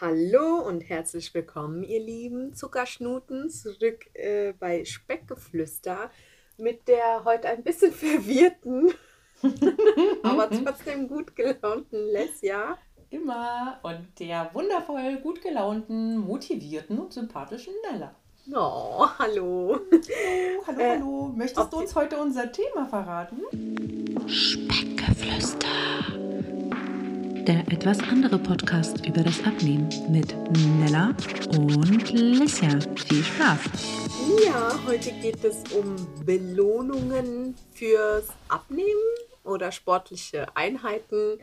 Hallo und herzlich willkommen, ihr lieben Zuckerschnuten, zurück äh, bei Speckgeflüster mit der heute ein bisschen verwirrten, aber trotzdem gut gelaunten Lesja. Immer. Und der wundervoll gut gelaunten, motivierten und sympathischen Nella. Oh, hallo. Hallo, hallo, äh, hallo. Möchtest du uns heute unser Thema verraten? Speckgeflüster der etwas andere Podcast über das Abnehmen mit Nella und Lissia. Viel Spaß! Ja, heute geht es um Belohnungen fürs Abnehmen oder sportliche Einheiten.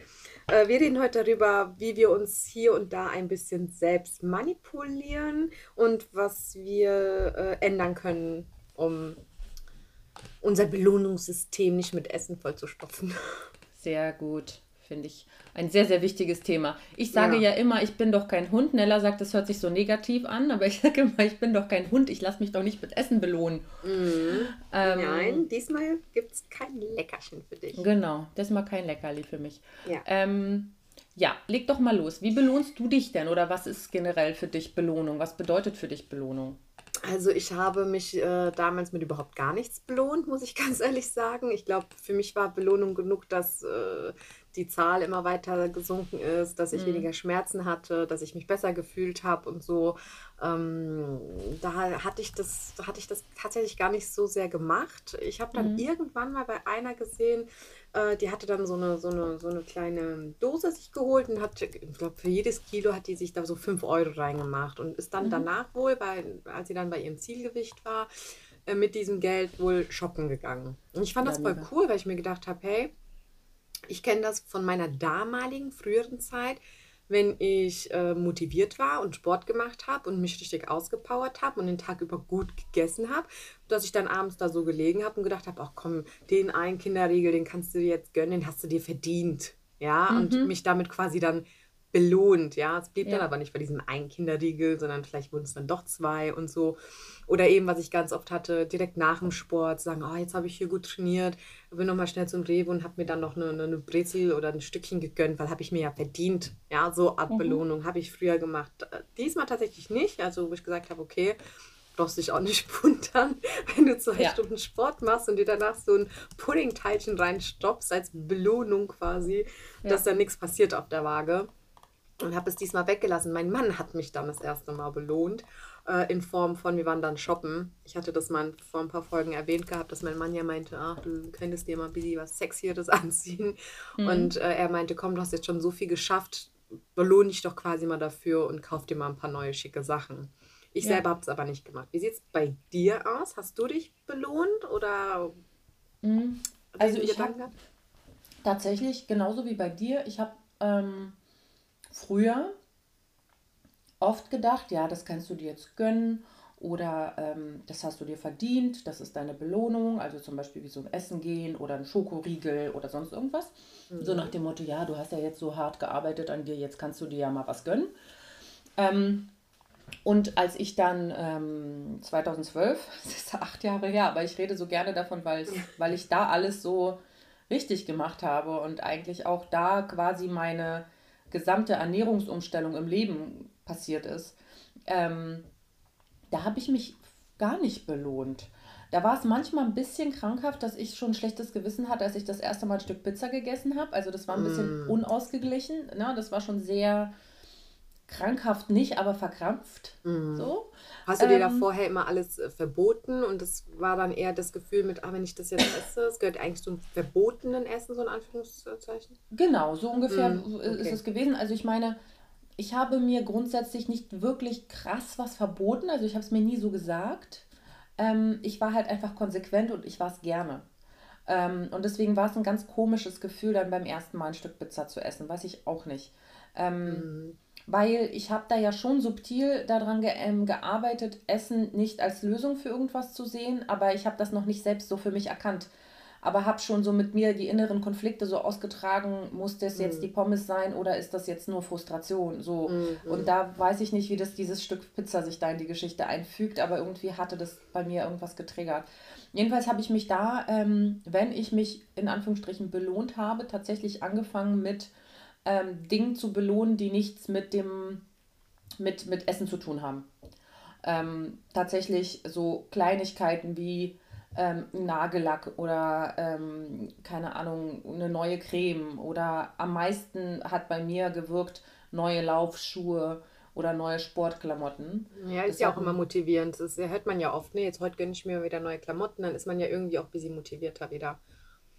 Äh, wir reden heute darüber, wie wir uns hier und da ein bisschen selbst manipulieren und was wir äh, ändern können, um unser Belohnungssystem nicht mit Essen vollzustopfen. Sehr gut finde ich ein sehr, sehr wichtiges Thema. Ich sage ja. ja. immer, ich bin doch kein Hund. Nella sagt, das hört sich so negativ an, aber ich sage immer, ich bin doch kein Hund. Ich lasse mich doch nicht mit Essen belohnen. Mhm. Ähm, Nein, diesmal gibt es kein Leckerchen für dich. Genau, diesmal kein Leckerli für mich. Ja. Ähm, ja, leg doch mal los. Wie belohnst du dich denn oder was ist generell für dich Belohnung? Was bedeutet für dich Belohnung? Also ich habe mich äh, damals mit überhaupt gar nichts belohnt, muss ich ganz ehrlich sagen. Ich glaube, für mich war Belohnung genug, dass äh, die Zahl immer weiter gesunken ist, dass ich mhm. weniger Schmerzen hatte, dass ich mich besser gefühlt habe und so. Ähm, da hatte ich das, hatte ich das tatsächlich gar nicht so sehr gemacht. Ich habe dann mhm. irgendwann mal bei einer gesehen, äh, die hatte dann so eine, so, eine, so eine kleine Dose sich geholt und hat, ich glaube, für jedes Kilo hat die sich da so 5 Euro reingemacht und ist dann mhm. danach wohl, bei, als sie dann bei ihrem Zielgewicht war, äh, mit diesem Geld wohl shoppen gegangen. Und ich fand ja, das voll mega. cool, weil ich mir gedacht habe, hey, ich kenne das von meiner damaligen, früheren Zeit, wenn ich äh, motiviert war und Sport gemacht habe und mich richtig ausgepowert habe und den Tag über gut gegessen habe, dass ich dann abends da so gelegen habe und gedacht habe, ach komm, den einen Kinderriegel, den kannst du dir jetzt gönnen, den hast du dir verdient. Ja, mhm. und mich damit quasi dann belohnt. Ja, es blieb ja. dann aber nicht bei diesem einen Kinderriegel, sondern vielleicht wurden es dann doch zwei und so. Oder eben, was ich ganz oft hatte, direkt nach dem Sport sagen, oh, jetzt habe ich hier gut trainiert, bin nochmal schnell zum Rewe und habe mir dann noch eine, eine Brezel oder ein Stückchen gegönnt, weil habe ich mir ja verdient. Ja, so Art mhm. Belohnung habe ich früher gemacht. Diesmal tatsächlich nicht, also wo ich gesagt habe, okay, brauchst dich auch nicht wundern, wenn du zwei ja. Stunden Sport machst und dir danach so ein Puddingteilchen reinstopfst als Belohnung quasi, ja. dass da nichts passiert auf der Waage und habe es diesmal weggelassen. Mein Mann hat mich dann das erste Mal belohnt äh, in Form von, wir waren dann shoppen. Ich hatte das mal vor ein paar Folgen erwähnt gehabt, dass mein Mann ja meinte, ach, du könntest dir mal ein bisschen was Sexieres anziehen. Mhm. Und äh, er meinte, komm, du hast jetzt schon so viel geschafft, belohne dich doch quasi mal dafür und kauf dir mal ein paar neue schicke Sachen. Ich ja. selber habe es aber nicht gemacht. Wie sieht es bei dir aus? Hast du dich belohnt oder? Mhm. Also ich habe tatsächlich genauso wie bei dir. Ich habe ähm, früher oft gedacht, ja, das kannst du dir jetzt gönnen oder ähm, das hast du dir verdient, das ist deine Belohnung, also zum Beispiel wie so ein Essen gehen oder ein Schokoriegel oder sonst irgendwas. Mhm. So nach dem Motto, ja, du hast ja jetzt so hart gearbeitet an dir, jetzt kannst du dir ja mal was gönnen. Ähm, und als ich dann ähm, 2012, das ist acht Jahre her, aber ich rede so gerne davon, weil, weil ich da alles so richtig gemacht habe und eigentlich auch da quasi meine gesamte Ernährungsumstellung im Leben passiert ist, ähm, da habe ich mich gar nicht belohnt. Da war es manchmal ein bisschen krankhaft, dass ich schon ein schlechtes Gewissen hatte, als ich das erste Mal ein Stück Pizza gegessen habe. Also das war ein bisschen mm. unausgeglichen. Ne? Das war schon sehr krankhaft nicht, aber verkrampft. Mm. So. Hast du dir da ähm, vorher immer alles äh, verboten und das war dann eher das Gefühl mit, ah, wenn ich das jetzt esse, es gehört eigentlich zum verbotenen Essen, so in Anführungszeichen? Genau, so ungefähr mm, okay. ist es gewesen. Also ich meine, ich habe mir grundsätzlich nicht wirklich krass was verboten, also ich habe es mir nie so gesagt. Ähm, ich war halt einfach konsequent und ich war es gerne. Ähm, und deswegen war es ein ganz komisches Gefühl, dann beim ersten Mal ein Stück Pizza zu essen, weiß ich auch nicht. Ähm, mhm. Weil ich habe da ja schon subtil daran ge ähm, gearbeitet, Essen nicht als Lösung für irgendwas zu sehen, aber ich habe das noch nicht selbst so für mich erkannt aber habe schon so mit mir die inneren Konflikte so ausgetragen, muss das jetzt mhm. die Pommes sein oder ist das jetzt nur Frustration? So. Mhm. Und da weiß ich nicht, wie das dieses Stück Pizza sich da in die Geschichte einfügt, aber irgendwie hatte das bei mir irgendwas getriggert. Jedenfalls habe ich mich da, ähm, wenn ich mich in Anführungsstrichen belohnt habe, tatsächlich angefangen mit ähm, Dingen zu belohnen, die nichts mit dem mit, mit Essen zu tun haben. Ähm, tatsächlich so Kleinigkeiten wie ähm, Nagellack oder ähm, keine Ahnung, eine neue Creme oder am meisten hat bei mir gewirkt neue Laufschuhe oder neue Sportklamotten. Ja, ist das ja auch immer motivierend. Das hört man ja oft, ne? Jetzt heute gönne ich mir wieder neue Klamotten, dann ist man ja irgendwie auch ein bisschen motivierter wieder.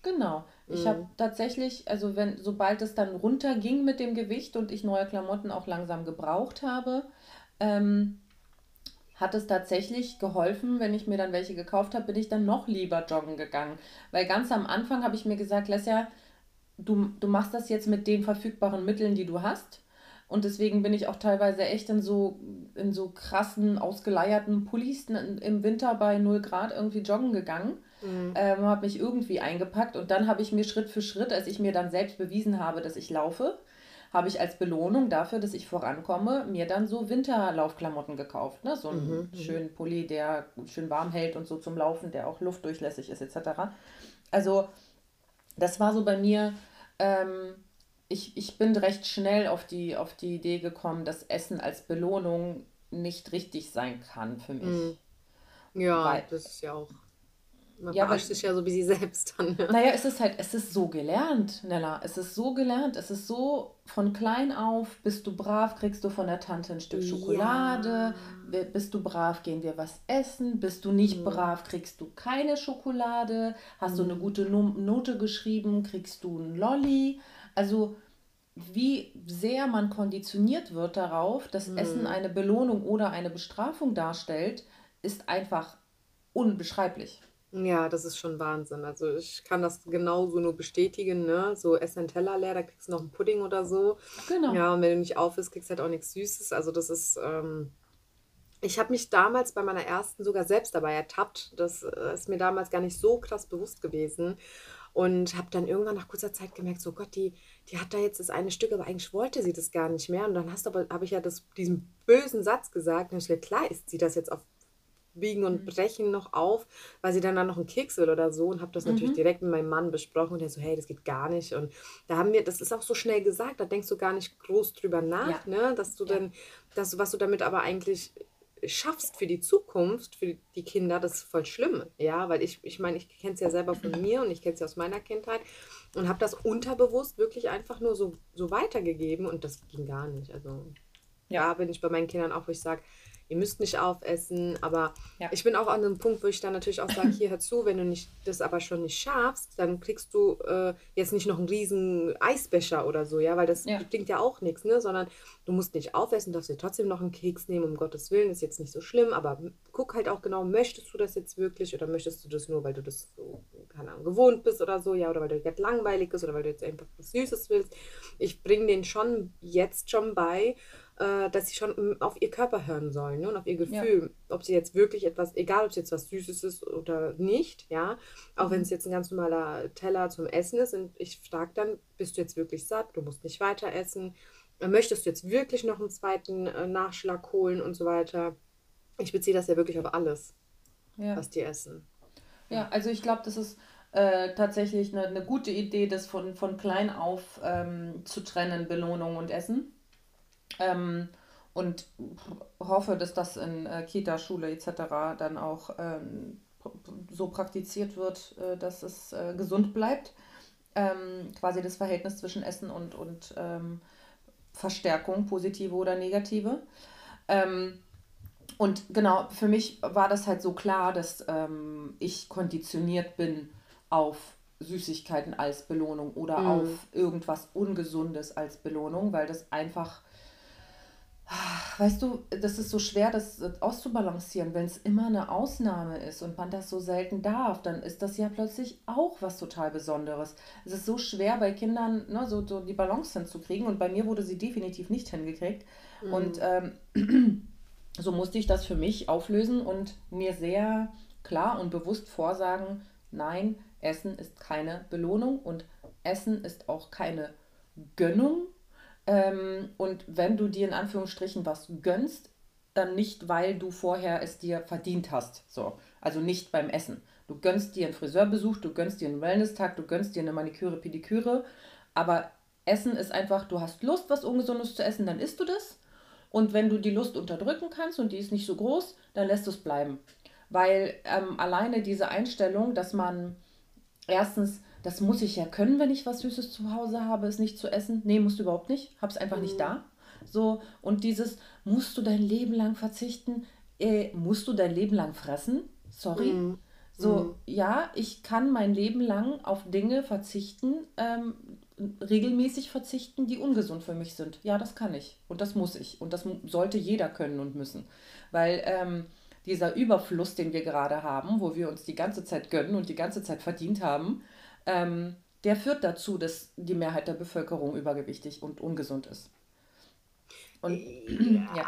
Genau. Ich mhm. habe tatsächlich, also wenn, sobald es dann runterging mit dem Gewicht und ich neue Klamotten auch langsam gebraucht habe, ähm, hat es tatsächlich geholfen, wenn ich mir dann welche gekauft habe, bin ich dann noch lieber joggen gegangen. Weil ganz am Anfang habe ich mir gesagt, Lesja, du, du machst das jetzt mit den verfügbaren Mitteln, die du hast. Und deswegen bin ich auch teilweise echt in so, in so krassen, ausgeleierten Pullis im Winter bei 0 Grad irgendwie joggen gegangen. Mhm. Ähm, habe mich irgendwie eingepackt und dann habe ich mir Schritt für Schritt, als ich mir dann selbst bewiesen habe, dass ich laufe, habe ich als Belohnung dafür, dass ich vorankomme, mir dann so Winterlaufklamotten gekauft. Ne? So einen mhm. mhm. schönen Pulli, der schön warm hält und so zum Laufen, der auch luftdurchlässig ist, etc. Also, das war so bei mir. Ähm, ich, ich bin recht schnell auf die, auf die Idee gekommen, dass Essen als Belohnung nicht richtig sein kann für mich. Mhm. Ja, Weil, das ist ja auch man ja, verarscht sich ja so wie sie selbst dann. Ja. Naja, es ist halt, es ist so gelernt, Nella. Es ist so gelernt. Es ist so, von klein auf, bist du brav, kriegst du von der Tante ein Stück Schokolade. Ja. Bist du brav, gehen wir was essen. Bist du nicht mhm. brav, kriegst du keine Schokolade. Hast mhm. du eine gute Note geschrieben, kriegst du ein Lolli. Also, wie sehr man konditioniert wird darauf, dass mhm. Essen eine Belohnung oder eine Bestrafung darstellt, ist einfach unbeschreiblich. Ja, das ist schon Wahnsinn. Also ich kann das genauso nur bestätigen, ne? So ess Teller leer, da kriegst du noch einen Pudding oder so. Genau. Ja, und wenn du nicht auf isst, kriegst du halt auch nichts Süßes. Also das ist, ähm ich habe mich damals bei meiner ersten sogar selbst dabei ertappt. Das äh, ist mir damals gar nicht so krass bewusst gewesen. Und habe dann irgendwann nach kurzer Zeit gemerkt, so Gott, die, die hat da jetzt das eine Stück, aber eigentlich wollte sie das gar nicht mehr. Und dann hast aber, habe ich ja das, diesen bösen Satz gesagt. Und ich dachte, klar isst sie das jetzt auf Biegen und mhm. Brechen noch auf, weil sie dann, dann noch einen Keks will oder so und habe das mhm. natürlich direkt mit meinem Mann besprochen und der so, hey, das geht gar nicht und da haben wir, das ist auch so schnell gesagt, da denkst du gar nicht groß drüber nach, ja. ne, dass du ja. dann, dass, was du damit aber eigentlich schaffst für die Zukunft, für die Kinder, das ist voll schlimm, ja, weil ich, ich meine, ich kenne es ja selber von mir und ich kenne es ja aus meiner Kindheit und habe das unterbewusst wirklich einfach nur so, so weitergegeben und das ging gar nicht, also ja, bin ich bei meinen Kindern auch, wo ich sage, ihr müsst nicht aufessen. Aber ja. ich bin auch an einem Punkt, wo ich dann natürlich auch sage, hier hör zu, wenn du nicht, das aber schon nicht schaffst, dann kriegst du äh, jetzt nicht noch einen riesen Eisbecher oder so, ja, weil das ja. klingt ja auch nichts, ne? Sondern du musst nicht aufessen, darfst dir trotzdem noch einen Keks nehmen, um Gottes Willen, ist jetzt nicht so schlimm, aber guck halt auch genau, möchtest du das jetzt wirklich oder möchtest du das nur, weil du das so, keine Ahnung, gewohnt bist oder so, ja, oder weil du jetzt langweilig ist oder weil du jetzt einfach was Süßes willst. Ich bringe den schon jetzt schon bei, äh, dass sie schon auf ihr Körper hören sollen ne? und auf ihr Gefühl, ja. ob sie jetzt wirklich etwas, egal ob es jetzt was Süßes ist oder nicht, ja, auch mhm. wenn es jetzt ein ganz normaler Teller zum Essen ist und ich frage dann, bist du jetzt wirklich satt, du musst nicht weiter essen, äh, möchtest du jetzt wirklich noch einen zweiten äh, Nachschlag holen und so weiter. Ich beziehe das ja wirklich auf alles, ja. was die essen. Ja, also ich glaube, das ist äh, tatsächlich eine, eine, gute Idee, das von, von klein auf ähm, zu trennen, Belohnung und Essen. Ähm, und hoffe, dass das in äh, Kita, Schule etc. dann auch ähm, so praktiziert wird, äh, dass es äh, gesund bleibt. Ähm, quasi das Verhältnis zwischen Essen und, und ähm, Verstärkung, positive oder negative. Ähm, und genau, für mich war das halt so klar, dass ähm, ich konditioniert bin auf Süßigkeiten als Belohnung oder mhm. auf irgendwas Ungesundes als Belohnung, weil das einfach Weißt du, das ist so schwer, das auszubalancieren. Wenn es immer eine Ausnahme ist und man das so selten darf, dann ist das ja plötzlich auch was total Besonderes. Es ist so schwer bei Kindern, ne, so, so die Balance hinzukriegen und bei mir wurde sie definitiv nicht hingekriegt. Mhm. Und ähm, so musste ich das für mich auflösen und mir sehr klar und bewusst vorsagen, nein, Essen ist keine Belohnung und Essen ist auch keine Gönnung, ähm, und wenn du dir in Anführungsstrichen was gönnst, dann nicht, weil du vorher es dir verdient hast. So. Also nicht beim Essen. Du gönnst dir einen Friseurbesuch, du gönnst dir einen Wellness-Tag, du gönnst dir eine Maniküre, Pediküre. Aber Essen ist einfach, du hast Lust, was Ungesundes zu essen, dann isst du das. Und wenn du die Lust unterdrücken kannst und die ist nicht so groß, dann lässt es bleiben. Weil ähm, alleine diese Einstellung, dass man erstens, das muss ich ja können, wenn ich was Süßes zu Hause habe, es nicht zu essen. Nee, musst du überhaupt nicht. Hab's einfach mhm. nicht da. So, und dieses, musst du dein Leben lang verzichten? Äh, musst du dein Leben lang fressen? Sorry. Mhm. So, mhm. ja, ich kann mein Leben lang auf Dinge verzichten, ähm, regelmäßig verzichten, die ungesund für mich sind. Ja, das kann ich und das muss ich und das sollte jeder können und müssen. Weil ähm, dieser Überfluss, den wir gerade haben, wo wir uns die ganze Zeit gönnen und die ganze Zeit verdient haben, ähm, der führt dazu, dass die Mehrheit der Bevölkerung übergewichtig und ungesund ist. Und ja, ja.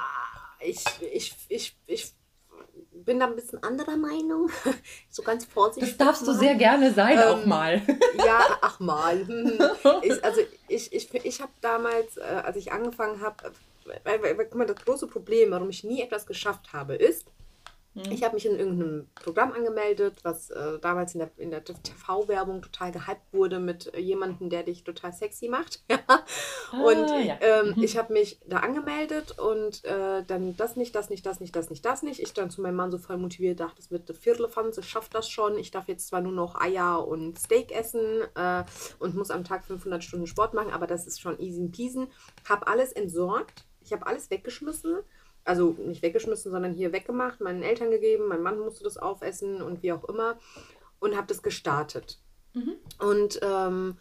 Ich, ich, ich, ich bin da ein bisschen anderer Meinung. so ganz vorsichtig. Das darfst mal. du sehr gerne sein, ähm, auch mal. ja, ach mal. ich, also ich, ich, ich habe damals, äh, als ich angefangen habe, weil, weil, guck mal, das große Problem, warum ich nie etwas geschafft habe, ist, Mhm. Ich habe mich in irgendeinem Programm angemeldet, was äh, damals in der, in der TV-Werbung total gehypt wurde mit äh, jemandem, der dich total sexy macht. und ah, ja. ähm, mhm. ich habe mich da angemeldet und äh, dann das nicht, das nicht, das nicht, das nicht, das nicht. Ich dann zu meinem Mann so voll motiviert, dachte, das wird eine Viertelfanze, schafft das schon. Ich darf jetzt zwar nur noch Eier und Steak essen äh, und muss am Tag 500 Stunden Sport machen, aber das ist schon easy peasy. Habe alles entsorgt. Ich habe alles weggeschmissen also nicht weggeschmissen, sondern hier weggemacht, meinen Eltern gegeben, mein Mann musste das aufessen und wie auch immer und habe das gestartet. Mhm. Und ähm,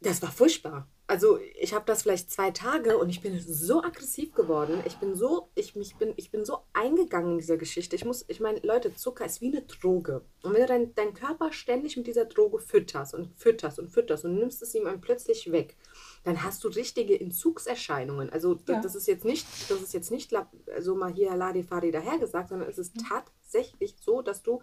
das war furchtbar. Also ich habe das vielleicht zwei Tage und ich bin so aggressiv geworden. Ich bin so, ich, mich bin, ich bin so eingegangen in dieser Geschichte. Ich muss, ich meine, Leute, Zucker ist wie eine Droge. Und wenn du deinen dein Körper ständig mit dieser Droge fütterst und fütterst und fütterst und nimmst es ihm dann plötzlich weg, dann hast du richtige Entzugserscheinungen. Also ja. das ist jetzt nicht, das ist jetzt nicht so mal hier Ladifari dahergesagt, sondern es ist mhm. tatsächlich so, dass du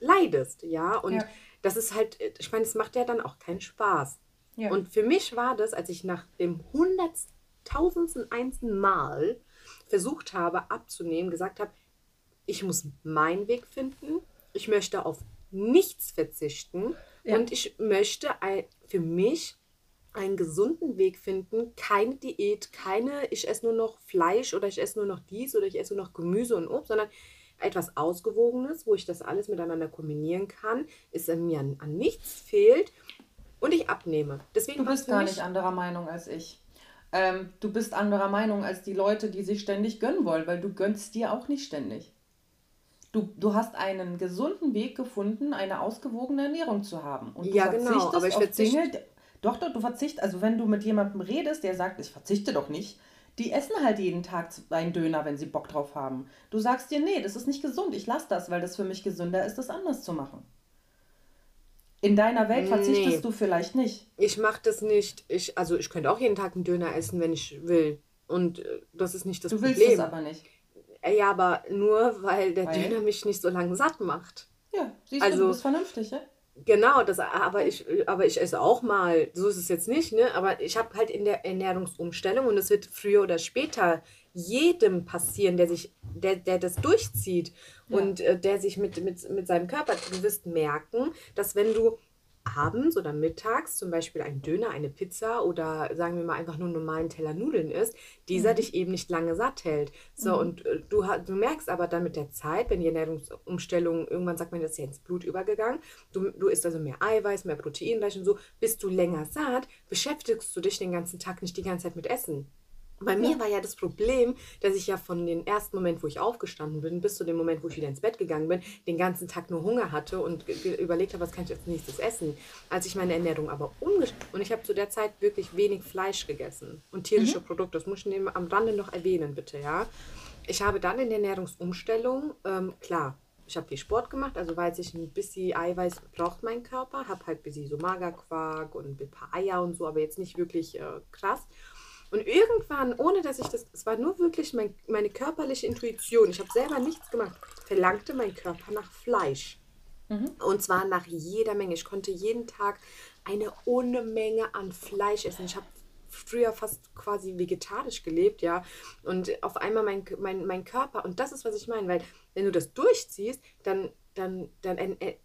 leidest, ja. Und ja. das ist halt, ich meine, es macht ja dann auch keinen Spaß. Ja. Und für mich war das, als ich nach dem hunderttausendsten einsten Mal versucht habe abzunehmen, gesagt habe, ich muss meinen Weg finden, ich möchte auf nichts verzichten und ich möchte für mich einen gesunden Weg finden, keine Diät, keine, ich esse nur noch Fleisch oder ich esse nur noch dies oder ich esse nur noch Gemüse und Obst, sondern etwas Ausgewogenes, wo ich das alles miteinander kombinieren kann, es mir an, an nichts fehlt und ich abnehme. Deswegen du bist gar nicht anderer Meinung als ich. Ähm, du bist anderer Meinung als die Leute, die sich ständig gönnen wollen, weil du gönnst dir auch nicht ständig. Du, du hast einen gesunden Weg gefunden, eine ausgewogene Ernährung zu haben. Und du ja, genau, aber ich auf Dinge, doch, doch, du verzichtest, also wenn du mit jemandem redest, der sagt, ich verzichte doch nicht, die essen halt jeden Tag einen Döner, wenn sie Bock drauf haben. Du sagst dir, nee, das ist nicht gesund, ich lasse das, weil das für mich gesünder ist, das anders zu machen. In deiner Welt verzichtest nee. du vielleicht nicht. Ich mache das nicht. Ich, also ich könnte auch jeden Tag einen Döner essen, wenn ich will. Und äh, das ist nicht das du Problem. Du willst es aber nicht. Äh, ja, aber nur, weil der weil? Döner mich nicht so lange satt macht. Ja, siehst also, du, du bist vernünftig, ja? Genau, das, aber, ich, aber ich esse auch mal, so ist es jetzt nicht, ne? aber ich habe halt in der Ernährungsumstellung und es wird früher oder später jedem passieren, der sich, der, der das durchzieht ja. und äh, der sich mit, mit, mit seinem Körper, du wirst merken, dass wenn du abends oder mittags zum Beispiel ein Döner, eine Pizza oder sagen wir mal einfach nur einen normalen Teller Nudeln isst, dieser mhm. dich eben nicht lange satt hält. So, mhm. und äh, du, du merkst aber dann mit der Zeit, wenn die Ernährungsumstellung, irgendwann sagt man, das ist ja ins Blut übergegangen, du, du isst also mehr Eiweiß, mehr Proteinreich und so, bist du länger satt, beschäftigst du dich den ganzen Tag nicht die ganze Zeit mit Essen. Bei mir war ja das Problem, dass ich ja von dem ersten Moment, wo ich aufgestanden bin, bis zu dem Moment, wo ich wieder ins Bett gegangen bin, den ganzen Tag nur Hunger hatte und überlegt habe, was kann ich als nächstes essen. Als ich meine Ernährung aber umgestellt und ich habe zu der Zeit wirklich wenig Fleisch gegessen und tierische mhm. Produkte, das muss ich am Rande noch erwähnen, bitte, ja. Ich habe dann in der Ernährungsumstellung, ähm, klar, ich habe viel Sport gemacht, also weiß ich, ein bisschen Eiweiß braucht mein Körper, habe halt ein bisschen so Magerquark und ein paar Eier und so, aber jetzt nicht wirklich äh, krass. Und irgendwann, ohne dass ich das, es war nur wirklich mein, meine körperliche Intuition, ich habe selber nichts gemacht, verlangte mein Körper nach Fleisch. Mhm. Und zwar nach jeder Menge. Ich konnte jeden Tag eine ohne Menge an Fleisch essen. Ich habe früher fast quasi vegetarisch gelebt, ja. Und auf einmal mein, mein, mein Körper, und das ist, was ich meine, weil wenn du das durchziehst, dann, dann, dann äh,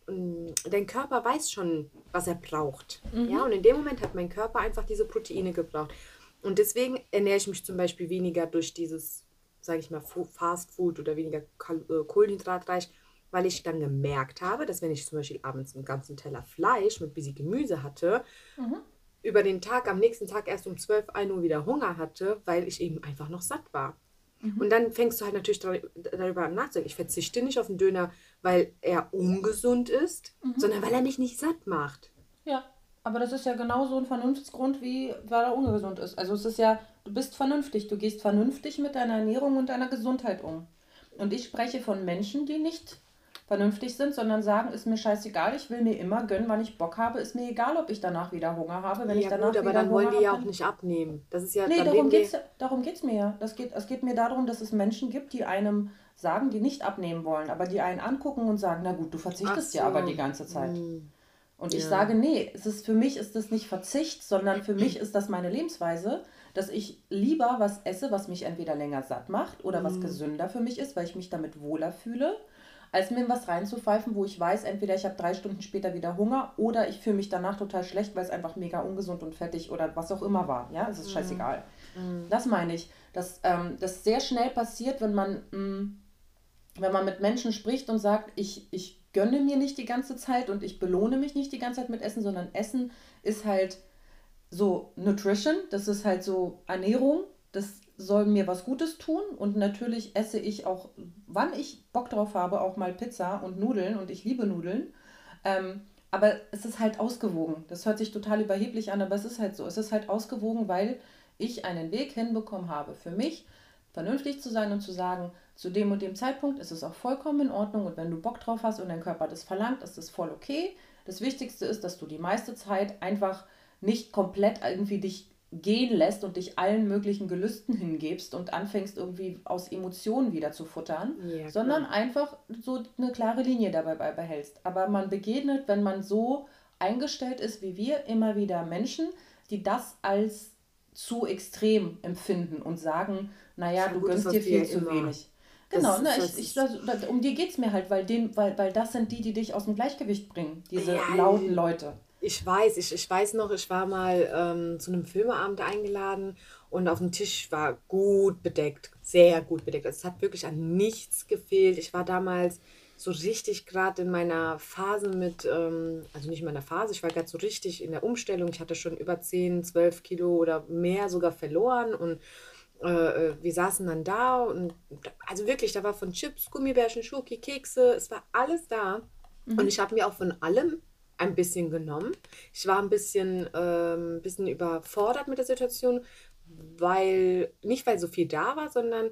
dein Körper weiß schon, was er braucht. Mhm. Ja, und in dem Moment hat mein Körper einfach diese Proteine gebraucht. Und deswegen ernähre ich mich zum Beispiel weniger durch dieses, sage ich mal, Fast Food oder weniger äh, kohlenhydratreich, weil ich dann gemerkt habe, dass wenn ich zum Beispiel abends einen ganzen Teller Fleisch mit bisschen Gemüse hatte, mhm. über den Tag, am nächsten Tag erst um 12, 1 Uhr wieder Hunger hatte, weil ich eben einfach noch satt war. Mhm. Und dann fängst du halt natürlich darüber an nachzudenken. Ich verzichte nicht auf den Döner, weil er ungesund ist, mhm. sondern weil er mich nicht satt macht. Ja, aber das ist ja genauso ein Vernunftsgrund, wie weil er ungesund ist. Also es ist ja, du bist vernünftig, du gehst vernünftig mit deiner Ernährung und deiner Gesundheit um. Und ich spreche von Menschen, die nicht vernünftig sind, sondern sagen, ist mir scheißegal, ich will mir immer gönnen, wann ich Bock habe, ist mir egal, ob ich danach wieder Hunger habe, wenn ja, ich danach gut, aber dann wollen die ja auch nicht abnehmen. Das ist ja Nee, darum geht es darum geht's mir ja. Das geht, es geht mir darum, dass es Menschen gibt, die einem sagen, die nicht abnehmen wollen, aber die einen angucken und sagen, na gut, du verzichtest so. ja aber die ganze Zeit. Hm. Und ich ja. sage, nee, es ist, für mich ist das nicht Verzicht, sondern für mich ist das meine Lebensweise, dass ich lieber was esse, was mich entweder länger satt macht oder was hm. gesünder für mich ist, weil ich mich damit wohler fühle als mir was reinzupfeifen, wo ich weiß, entweder ich habe drei Stunden später wieder Hunger oder ich fühle mich danach total schlecht, weil es einfach mega ungesund und fettig oder was auch immer war. Ja, es ist mhm. scheißegal. Mhm. Das meine ich, dass ähm, das sehr schnell passiert, wenn man, mh, mm, wenn man mit Menschen spricht und sagt, ich, ich gönne mir nicht die ganze Zeit und ich belohne mich nicht die ganze Zeit mit Essen, sondern Essen ist halt so Nutrition, das ist halt so Ernährung, das soll mir was Gutes tun und natürlich esse ich auch, wann ich Bock drauf habe, auch mal Pizza und Nudeln und ich liebe Nudeln. Ähm, aber es ist halt ausgewogen. Das hört sich total überheblich an, aber es ist halt so. Es ist halt ausgewogen, weil ich einen Weg hinbekommen habe, für mich vernünftig zu sein und zu sagen, zu dem und dem Zeitpunkt ist es auch vollkommen in Ordnung und wenn du Bock drauf hast und dein Körper das verlangt, ist das voll okay. Das Wichtigste ist, dass du die meiste Zeit einfach nicht komplett irgendwie dich gehen lässt und dich allen möglichen Gelüsten hingebst und anfängst irgendwie aus Emotionen wieder zu futtern, ja, sondern einfach so eine klare Linie dabei behältst. Aber man begegnet, wenn man so eingestellt ist wie wir, immer wieder Menschen, die das als zu extrem empfinden und sagen, naja, du gut, gönnst dir viel zu immer. wenig. Genau, ne, ich, ich, also, um die geht es mir halt, weil, dem, weil, weil das sind die, die dich aus dem Gleichgewicht bringen, diese ja, lauten Leute. Ich weiß, ich, ich weiß noch, ich war mal ähm, zu einem Filmeabend eingeladen und auf dem Tisch war gut bedeckt, sehr gut bedeckt. Also es hat wirklich an nichts gefehlt. Ich war damals so richtig gerade in meiner Phase mit, ähm, also nicht in meiner Phase, ich war gerade so richtig in der Umstellung. Ich hatte schon über 10, 12 Kilo oder mehr sogar verloren und äh, äh, wir saßen dann da und also wirklich, da war von Chips, Gummibärchen, Schoki, Kekse, es war alles da. Mhm. Und ich habe mir auch von allem ein bisschen genommen. Ich war ein bisschen, ähm, bisschen überfordert mit der Situation, weil, nicht weil so viel da war, sondern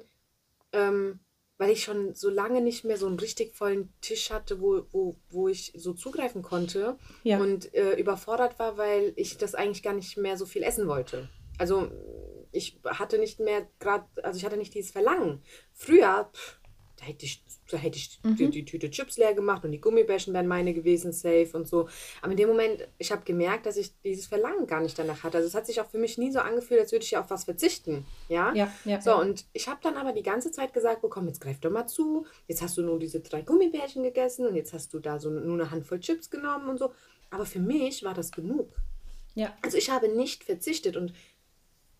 ähm, weil ich schon so lange nicht mehr so einen richtig vollen Tisch hatte, wo, wo, wo ich so zugreifen konnte ja. und äh, überfordert war, weil ich das eigentlich gar nicht mehr so viel essen wollte. Also ich hatte nicht mehr gerade, also ich hatte nicht dieses Verlangen. Früher, pff, da hätte ich, da hätte ich mhm. die, die, Tüte Chips leer gemacht und die Gummibärchen wären meine gewesen, safe und so. Aber in dem Moment, ich habe gemerkt, dass ich dieses Verlangen gar nicht danach hatte. Also es hat sich auch für mich nie so angefühlt, als würde ich ja auf was verzichten. Ja, ja, ja So, ja. und ich habe dann aber die ganze Zeit gesagt bekommen, jetzt greif doch mal zu. Jetzt hast du nur diese drei Gummibärchen gegessen und jetzt hast du da so nur eine Handvoll Chips genommen und so. Aber für mich war das genug. Ja. Also ich habe nicht verzichtet und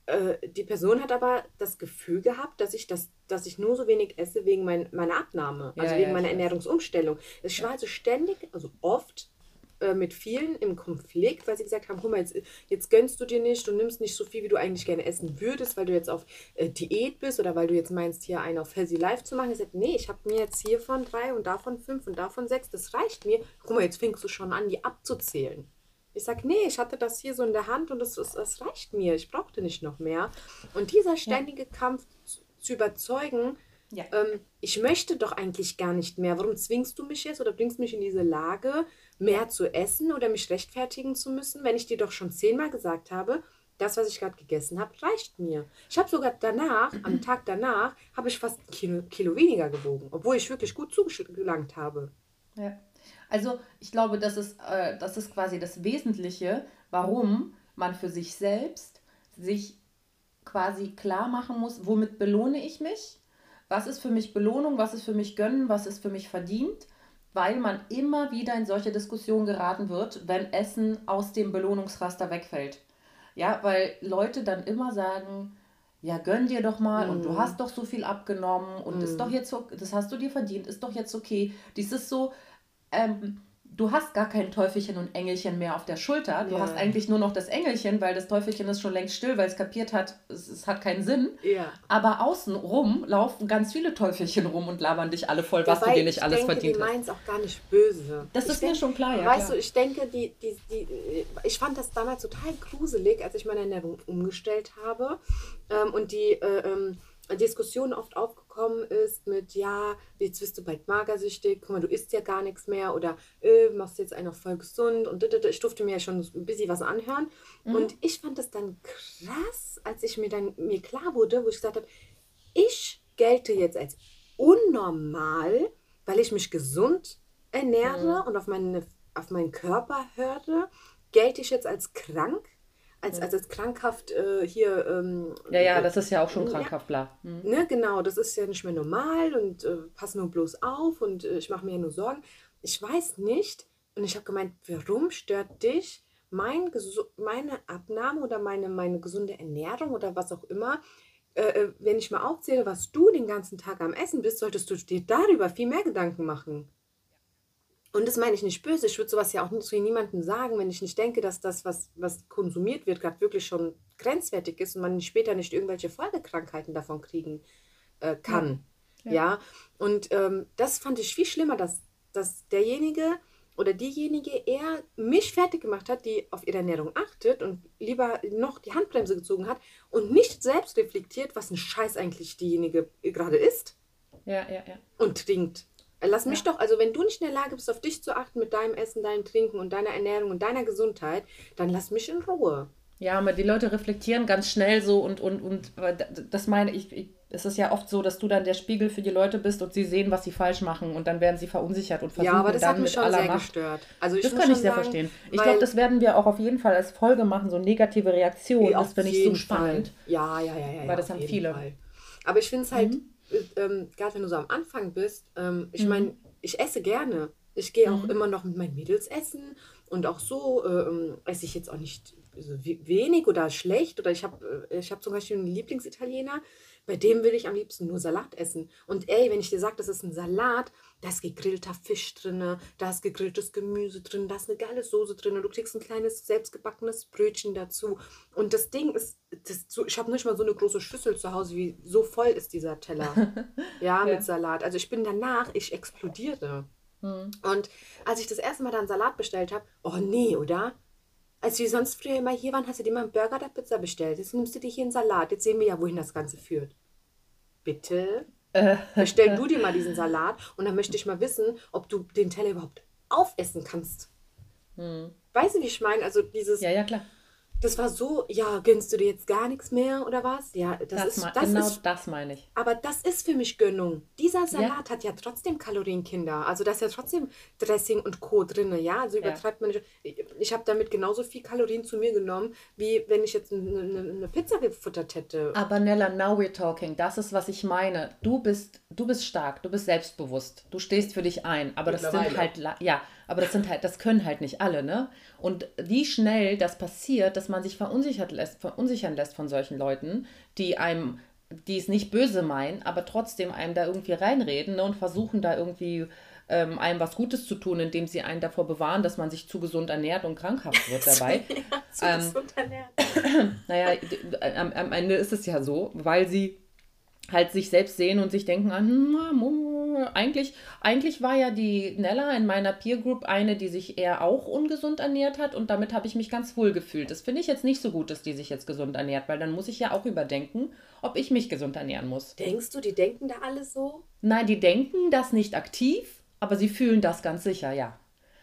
äh, die Person hat aber das Gefühl gehabt, dass ich, das, dass ich nur so wenig esse wegen mein, meiner Abnahme, also ja, wegen ja, meiner Ernährungsumstellung. Ich war also ständig, also oft äh, mit vielen im Konflikt, weil sie gesagt haben, guck mal, jetzt, jetzt gönnst du dir nicht, du nimmst nicht so viel, wie du eigentlich gerne essen würdest, weil du jetzt auf äh, Diät bist oder weil du jetzt meinst, hier einen auf Healthy Life zu machen. Ich sagte, nee, ich habe mir jetzt hiervon drei und davon fünf und davon sechs, das reicht mir. Guck mal, jetzt fängst du schon an, die abzuzählen. Ich sage, nee, ich hatte das hier so in der Hand und das, das, das reicht mir. Ich brauchte nicht noch mehr. Und dieser ständige ja. Kampf zu, zu überzeugen, ja. ähm, ich möchte doch eigentlich gar nicht mehr. Warum zwingst du mich jetzt oder bringst mich in diese Lage, mehr zu essen oder mich rechtfertigen zu müssen, wenn ich dir doch schon zehnmal gesagt habe, das, was ich gerade gegessen habe, reicht mir. Ich habe sogar danach, am Tag danach, habe ich fast ein Kilo, Kilo weniger gewogen, obwohl ich wirklich gut zugelangt habe. Ja. Also ich glaube, das ist, äh, das ist quasi das Wesentliche, warum man für sich selbst sich quasi klar machen muss, womit belohne ich mich, was ist für mich Belohnung, was ist für mich Gönnen, was ist für mich verdient, weil man immer wieder in solche Diskussionen geraten wird, wenn Essen aus dem Belohnungsraster wegfällt. Ja, weil Leute dann immer sagen, ja, gönn dir doch mal mm. und du mhm. hast doch so viel abgenommen und mm. ist doch mhm. jetzt, das hast du dir verdient, ist doch jetzt okay. Dies ist so, ähm, du hast gar kein Teufelchen und Engelchen mehr auf der Schulter. Du ja. hast eigentlich nur noch das Engelchen, weil das Teufelchen ist schon längst still, weil es kapiert hat, es, es hat keinen Sinn. Ja. Aber außenrum laufen ganz viele Teufelchen rum und labern dich alle voll, was Dabei, du dir nicht alles denke, verdient die hast. Meinen es auch gar nicht böse. Das ich ist denke, mir schon klar, ja. Weißt klar. du, ich denke, die, die, die, ich fand das damals total gruselig, als ich meine Ernährung umgestellt habe ähm, und die äh, ähm, Diskussion oft aufgekommen ist mit, ja, jetzt bist du bald magersüchtig, guck mal, du isst ja gar nichts mehr oder äh, machst jetzt einfach voll gesund und ich durfte mir ja schon ein bisschen was anhören. Mhm. Und ich fand das dann krass, als ich mir dann mir klar wurde, wo ich gesagt habe, ich gelte jetzt als unnormal, weil ich mich gesund ernähre mhm. und auf, meine, auf meinen Körper hörte, gelte ich jetzt als krank als, als, als krankhaft äh, hier. Ähm, ja, ja, das ist ja auch schon krankhaft, ja, bla. Mhm. Ne, genau, das ist ja nicht mehr normal und äh, pass nur bloß auf und äh, ich mache mir ja nur Sorgen. Ich weiß nicht und ich habe gemeint, warum stört dich mein, meine Abnahme oder meine, meine gesunde Ernährung oder was auch immer? Äh, äh, wenn ich mal aufzähle, was du den ganzen Tag am Essen bist, solltest du dir darüber viel mehr Gedanken machen. Und das meine ich nicht böse. Ich würde sowas ja auch zu niemandem sagen, wenn ich nicht denke, dass das, was, was konsumiert wird, gerade wirklich schon grenzwertig ist und man später nicht irgendwelche Folgekrankheiten davon kriegen äh, kann. Ja. ja. ja? Und ähm, das fand ich viel schlimmer, dass, dass derjenige oder diejenige eher mich fertig gemacht hat, die auf ihre Ernährung achtet und lieber noch die Handbremse gezogen hat und nicht selbst reflektiert, was ein Scheiß eigentlich diejenige gerade isst. Ja, ja, ja. Und trinkt. Lass mich ja. doch, also wenn du nicht in der Lage bist, auf dich zu achten mit deinem Essen, deinem Trinken und deiner Ernährung und deiner Gesundheit, dann lass mich in Ruhe. Ja, aber die Leute reflektieren ganz schnell so und, und, und das meine ich, ich, es ist ja oft so, dass du dann der Spiegel für die Leute bist und sie sehen, was sie falsch machen und dann werden sie verunsichert und versuchen ja, aber das dann hat mich mit schon sehr Macht. gestört. Also ich das kann ich sehr sagen, verstehen. Ich glaube, das werden wir auch auf jeden Fall als Folge machen, so negative Reaktionen. Das finde ich so spannend. Fall. Ja, ja, ja, ja. Weil das haben viele. Fall. Aber ich finde es halt, mhm. Ähm, gerade wenn du so am Anfang bist, ähm, ich mhm. meine, ich esse gerne. Ich gehe auch mhm. immer noch mit meinen Mädels essen und auch so äh, esse ich jetzt auch nicht so wenig oder schlecht. Oder ich habe äh, ich hab zum Beispiel einen Lieblingsitaliener, bei dem will ich am liebsten nur Salat essen. Und ey, wenn ich dir sage, das ist ein Salat, da ist gegrillter Fisch drin, da ist gegrilltes Gemüse drin, da ist eine geile Soße drin, du kriegst ein kleines selbstgebackenes Brötchen dazu. Und das Ding ist, das, ich habe nicht mal so eine große Schüssel zu Hause, wie so voll ist dieser Teller. ja, mit ja. Salat. Also ich bin danach, ich explodiere. Mhm. Und als ich das erste Mal dann Salat bestellt habe, oh nee, oder? Als wir sonst früher immer hier waren, hast du dir mal einen Burger oder Pizza bestellt. Jetzt nimmst du dir hier einen Salat. Jetzt sehen wir ja, wohin das Ganze führt. Bitte? Bestell du dir mal diesen Salat und dann möchte ich mal wissen, ob du den Teller überhaupt aufessen kannst. Hm. Weißt du, wie ich meine? Also dieses. Ja, ja, klar. Das war so, ja, gönnst du dir jetzt gar nichts mehr oder was? Ja, das, das ist das genau ist, das meine ich. Aber das ist für mich Gönnung. Dieser Salat ja. hat ja trotzdem Kalorien, Kinder. Also da ist ja trotzdem Dressing und Co. drin. Ja, also übertreibt ja. man nicht. Ich, ich habe damit genauso viel Kalorien zu mir genommen, wie wenn ich jetzt eine, eine, Pizza gefuttert hätte. Aber Nella, now we're talking. Das ist, was ich meine. Du bist, du bist stark, du bist selbstbewusst. Du stehst für dich ein. Aber das sind halt, ja, aber das sind halt, das können halt nicht alle, ne? Und wie schnell das passiert, dass man sich verunsichert lässt, verunsichern lässt von solchen Leuten, die einem, die es nicht böse meinen, aber trotzdem einem da irgendwie reinreden ne? und versuchen da irgendwie ähm, einem was Gutes zu tun, indem sie einen davor bewahren, dass man sich zu gesund ernährt und krankhaft wird dabei. ja, zu ähm, gesund ernährt. naja, am, am Ende ist es ja so, weil sie halt sich selbst sehen und sich denken, ah, eigentlich, eigentlich war ja die Nella in meiner Peer Group eine, die sich eher auch ungesund ernährt hat und damit habe ich mich ganz wohl gefühlt. Das finde ich jetzt nicht so gut, dass die sich jetzt gesund ernährt, weil dann muss ich ja auch überdenken, ob ich mich gesund ernähren muss. Denkst du, die denken da alles so? Nein, die denken das nicht aktiv, aber sie fühlen das ganz sicher, ja.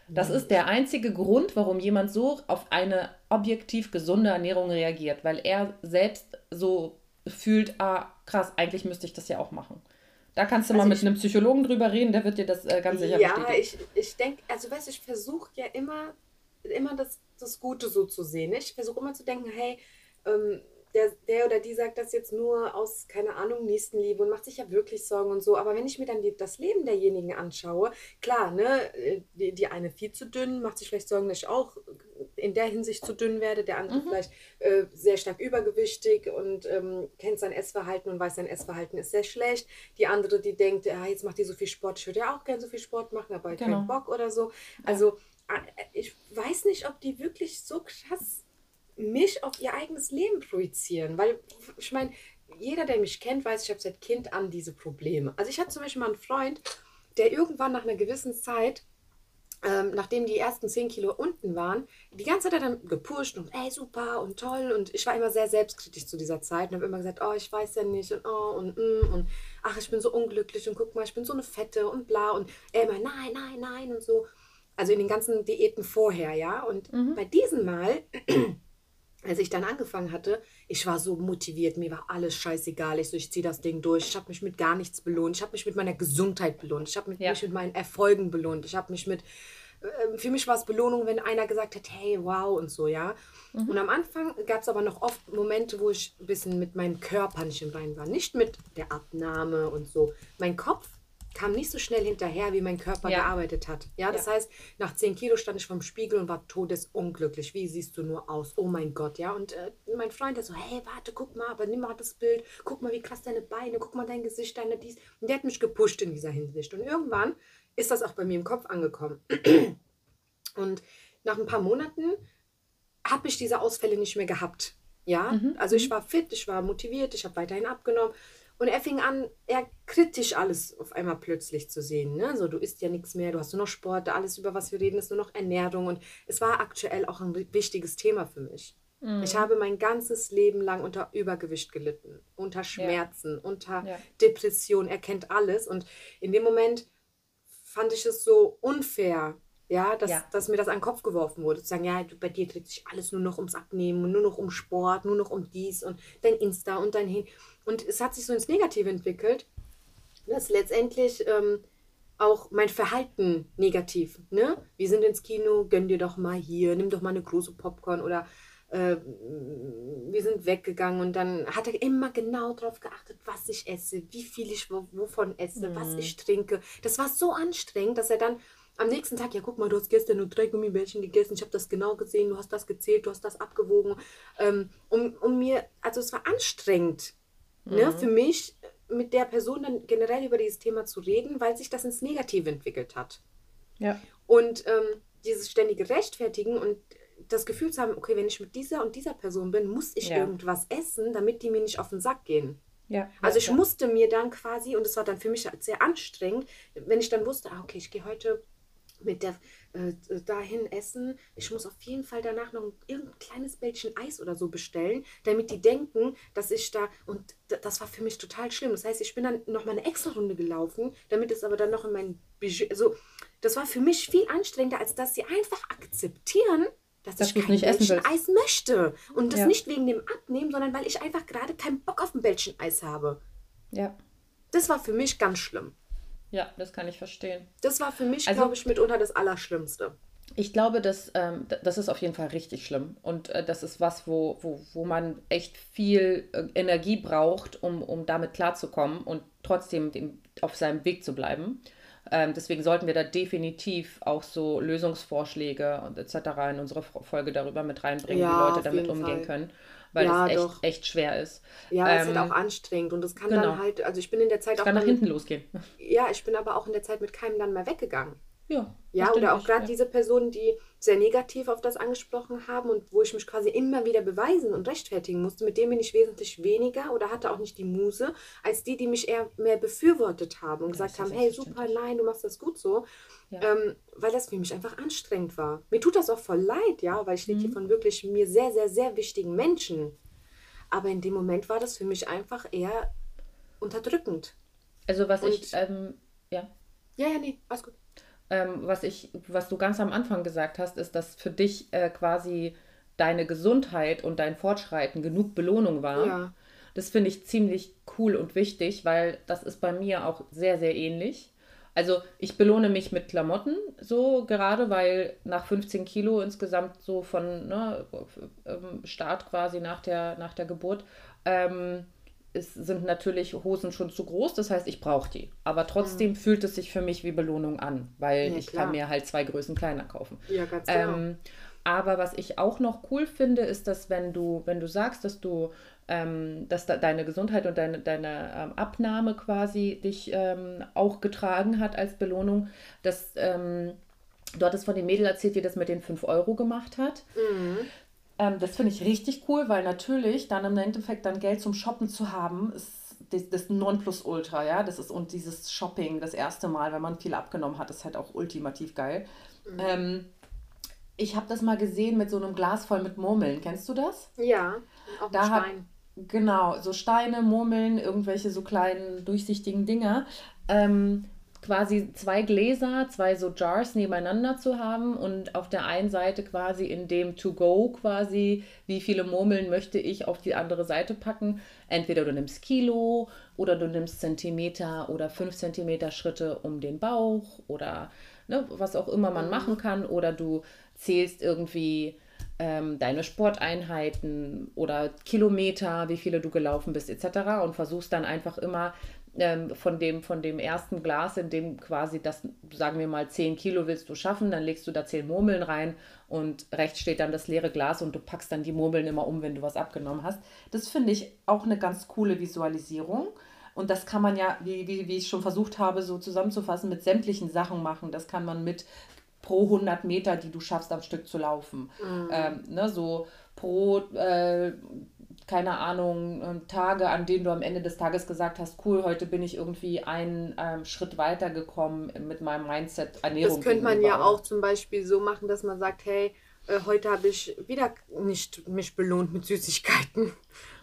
Das ist der einzige Grund, warum jemand so auf eine objektiv gesunde Ernährung reagiert, weil er selbst so fühlt, ah, krass, eigentlich müsste ich das ja auch machen. Da kannst du also mal mit ich, einem Psychologen drüber reden, der wird dir das äh, ganz sicher Ja, bestätigen. ich, ich denke, also weißt du, ich versuche ja immer, immer das, das Gute so zu sehen. Ich versuche immer zu denken, hey, ähm, der, der oder die sagt das jetzt nur aus, keine Ahnung, Nächstenliebe und macht sich ja wirklich Sorgen und so. Aber wenn ich mir dann die, das Leben derjenigen anschaue, klar, ne, die, die eine viel zu dünn, macht sich vielleicht Sorgen, dass ich auch in der Hinsicht zu dünn werde, der andere mhm. vielleicht äh, sehr stark übergewichtig und ähm, kennt sein Essverhalten und weiß, sein Essverhalten ist sehr schlecht. Die andere, die denkt, ah, jetzt macht die so viel Sport, ich würde ja auch gerne so viel Sport machen, aber ich genau. keinen Bock oder so. Also äh, ich weiß nicht, ob die wirklich so krass mich auf ihr eigenes Leben projizieren, weil ich meine, jeder, der mich kennt, weiß, ich habe seit Kind an diese Probleme. Also ich hatte zum Beispiel mal einen Freund, der irgendwann nach einer gewissen Zeit ähm, nachdem die ersten 10 Kilo unten waren, die ganze Zeit dann gepusht und ey, super und toll. Und ich war immer sehr selbstkritisch zu dieser Zeit und habe immer gesagt, oh, ich weiß ja nicht und oh und mm, und ach, ich bin so unglücklich und guck mal, ich bin so eine Fette und bla und er immer nein, nein, nein und so. Also in den ganzen Diäten vorher, ja. Und mhm. bei diesem Mal als ich dann angefangen hatte, ich war so motiviert, mir war alles scheißegal. Ich so, ich ziehe das Ding durch. Ich habe mich mit gar nichts belohnt. Ich habe mich mit meiner Gesundheit belohnt. Ich habe mich, ja. mich mit meinen Erfolgen belohnt. Ich habe mich mit, äh, für mich war es Belohnung, wenn einer gesagt hat, hey, wow und so, ja. Mhm. Und am Anfang gab es aber noch oft Momente, wo ich ein bisschen mit meinem Körper nicht im Rein war. Nicht mit der Abnahme und so. Mein Kopf kam nicht so schnell hinterher, wie mein Körper ja. gearbeitet hat. Ja, das ja. heißt, nach 10 Kilo stand ich vom Spiegel und war todesunglücklich. Wie siehst du nur aus? Oh mein Gott, ja. Und äh, mein Freund, der so, hey, warte, guck mal, aber nimm mal das Bild, guck mal, wie krass deine Beine, guck mal dein Gesicht, deine dies. Und der hat mich gepusht in dieser Hinsicht. Und irgendwann ist das auch bei mir im Kopf angekommen. und nach ein paar Monaten habe ich diese Ausfälle nicht mehr gehabt. Ja, mhm. also ich mhm. war fit, ich war motiviert, ich habe weiterhin abgenommen. Und er fing an, eher kritisch alles auf einmal plötzlich zu sehen. Ne? So, du isst ja nichts mehr, du hast nur noch Sport, alles, über was wir reden, ist nur noch Ernährung. Und es war aktuell auch ein wichtiges Thema für mich. Mhm. Ich habe mein ganzes Leben lang unter Übergewicht gelitten, unter Schmerzen, ja. unter ja. Depression. Er kennt alles. Und in dem Moment fand ich es so unfair, ja, dass, ja. dass mir das an den Kopf geworfen wurde. Zu sagen, ja, du, bei dir dreht sich alles nur noch ums Abnehmen und nur noch um Sport, nur noch um dies und dein Insta und dein Hin. Und es hat sich so ins Negative entwickelt, dass letztendlich ähm, auch mein Verhalten negativ, ne? Wir sind ins Kino, gönn dir doch mal hier, nimm doch mal eine große Popcorn oder äh, wir sind weggegangen und dann hat er immer genau darauf geachtet, was ich esse, wie viel ich wovon esse, mhm. was ich trinke. Das war so anstrengend, dass er dann am nächsten Tag, ja guck mal, du hast gestern nur drei Gummibärchen gegessen, ich habe das genau gesehen, du hast das gezählt, du hast das abgewogen. Ähm, um, um mir, also es war anstrengend, Ne, mhm. ne, für mich mit der Person dann generell über dieses Thema zu reden, weil sich das ins Negative entwickelt hat. Ja. Und ähm, dieses ständige Rechtfertigen und das Gefühl zu haben, okay, wenn ich mit dieser und dieser Person bin, muss ich ja. irgendwas essen, damit die mir nicht auf den Sack gehen. Ja, also ich ja. musste mir dann quasi, und es war dann für mich sehr anstrengend, wenn ich dann wusste, ah, okay, ich gehe heute mit der äh, dahin essen. Ich muss auf jeden Fall danach noch irgendein kleines Bällchen Eis oder so bestellen, damit die denken, dass ich da und das war für mich total schlimm. Das heißt, ich bin dann noch mal eine extra Runde gelaufen, damit es aber dann noch in mein Budget, also das war für mich viel anstrengender, als dass sie einfach akzeptieren, dass, dass ich kein nicht Bällchen Eis möchte und das ja. nicht wegen dem Abnehmen, sondern weil ich einfach gerade keinen Bock auf ein Bällchen Eis habe. Ja. Das war für mich ganz schlimm. Ja, das kann ich verstehen. Das war für mich, also, glaube ich, mitunter das Allerschlimmste. Ich glaube, dass, ähm, das ist auf jeden Fall richtig schlimm. Und äh, das ist was, wo, wo, wo man echt viel äh, Energie braucht, um, um damit klarzukommen und trotzdem dem, auf seinem Weg zu bleiben. Ähm, deswegen sollten wir da definitiv auch so Lösungsvorschläge und etc. in unsere Folge darüber mit reinbringen, ja, wie Leute damit umgehen Fall. können weil ja, es echt, doch. echt schwer ist. Ja, ähm, es ist halt auch anstrengend und es kann genau. dann halt, also ich bin in der Zeit es auch. kann nach hinten losgehen. Ja, ich bin aber auch in der Zeit mit keinem dann mehr weggegangen. Ja. Ja, oder auch gerade diese Personen, die sehr negativ auf das angesprochen haben und wo ich mich quasi immer wieder beweisen und rechtfertigen musste, mit denen bin ich wesentlich weniger oder hatte auch nicht die Muse, als die, die mich eher mehr befürwortet haben und ja, gesagt haben, hey, super, nein, du machst das gut so. Ja. Ähm, weil das für mich einfach anstrengend war. Mir tut das auch voll leid, ja, weil ich mhm. rede hier von wirklich mir sehr, sehr, sehr wichtigen Menschen. Aber in dem Moment war das für mich einfach eher unterdrückend. Also was und, ich, ähm, ja. Ja, ja, nee, alles gut. Ähm, was ich, was du ganz am Anfang gesagt hast, ist, dass für dich äh, quasi deine Gesundheit und dein Fortschreiten genug Belohnung war. Ja. Das finde ich ziemlich cool und wichtig, weil das ist bei mir auch sehr, sehr ähnlich. Also ich belohne mich mit Klamotten so gerade, weil nach 15 Kilo insgesamt so von ne, ähm, Start quasi nach der, nach der Geburt ähm, es sind natürlich Hosen schon zu groß, das heißt, ich brauche die. Aber trotzdem mhm. fühlt es sich für mich wie Belohnung an, weil ja, ich klar. kann mir halt zwei Größen kleiner kaufen. Ja, ganz genau. Ähm, Aber was ich auch noch cool finde, ist, dass wenn du, wenn du sagst, dass du, ähm, dass da deine Gesundheit und deine, deine ähm, Abnahme quasi dich ähm, auch getragen hat als Belohnung, dass ähm, du hattest von dem Mädel erzählt, die das mit den 5 Euro gemacht hat. Mhm. Ähm, das finde ich richtig cool, weil natürlich dann im Endeffekt dann Geld zum Shoppen zu haben, ist das, das Nonplusultra, ja. Das ist und dieses Shopping das erste Mal, wenn man viel abgenommen hat, ist halt auch ultimativ geil. Mhm. Ähm, ich habe das mal gesehen mit so einem Glas voll mit Murmeln. Kennst du das? Ja, auch da Stein. Hab, genau, so Steine, Murmeln, irgendwelche so kleinen durchsichtigen Dinger. Ähm, quasi zwei Gläser, zwei so Jars nebeneinander zu haben und auf der einen Seite quasi in dem To-Go quasi, wie viele Murmeln möchte ich auf die andere Seite packen. Entweder du nimmst Kilo oder du nimmst Zentimeter oder fünf Zentimeter Schritte um den Bauch oder ne, was auch immer man mhm. machen kann oder du zählst irgendwie ähm, deine Sporteinheiten oder Kilometer, wie viele du gelaufen bist, etc. und versuchst dann einfach immer ähm, von, dem, von dem ersten Glas, in dem quasi das, sagen wir mal, 10 Kilo willst du schaffen, dann legst du da 10 Murmeln rein und rechts steht dann das leere Glas und du packst dann die Murmeln immer um, wenn du was abgenommen hast. Das finde ich auch eine ganz coole Visualisierung. Und das kann man ja, wie, wie, wie ich schon versucht habe, so zusammenzufassen, mit sämtlichen Sachen machen. Das kann man mit pro 100 Meter, die du schaffst, am Stück zu laufen. Mhm. Ähm, ne, so pro, äh, keine Ahnung, ähm, Tage, an denen du am Ende des Tages gesagt hast, cool, heute bin ich irgendwie einen ähm, Schritt weiter gekommen mit meinem Mindset Ernährung. Das könnte man ja auch zum Beispiel so machen, dass man sagt, hey, äh, heute habe ich wieder nicht mich belohnt mit Süßigkeiten.